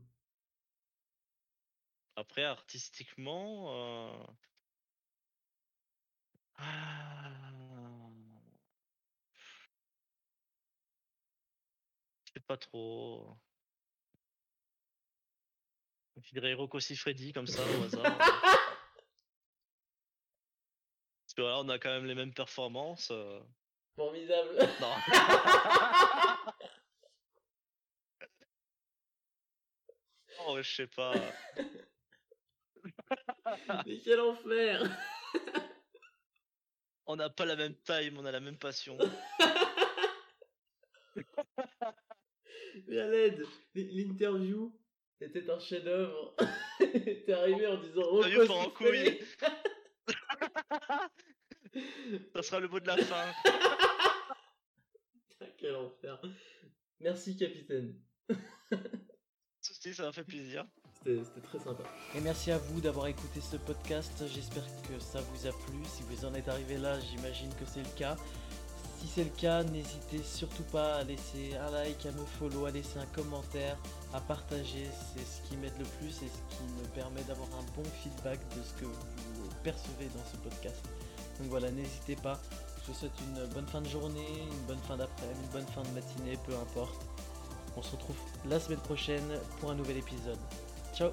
Après, artistiquement, euh... ah... pas trop. Je dirais Rocco Freddy comme ça au hasard. Parce que voilà, on a quand même les mêmes performances. Euh. Formidable. Non. oh, je sais pas. mais quel enfer On n'a pas la même taille, mais on a la même passion. mais à l'aide, l'interview était un chef-d'œuvre. T'es arrivé en disant Oh, en couille. Ça sera le mot de la fin. Quel enfer. Merci, capitaine. Ça m'a fait plaisir. C'était très sympa. Et merci à vous d'avoir écouté ce podcast. J'espère que ça vous a plu. Si vous en êtes arrivé là, j'imagine que c'est le cas. Si c'est le cas, n'hésitez surtout pas à laisser un like, à me follow, à laisser un commentaire, à partager. C'est ce qui m'aide le plus et ce qui me permet d'avoir un bon feedback de ce que vous percevez dans ce podcast. Donc voilà, n'hésitez pas. Je vous souhaite une bonne fin de journée, une bonne fin d'après-midi, une bonne fin de matinée, peu importe. On se retrouve la semaine prochaine pour un nouvel épisode. Ciao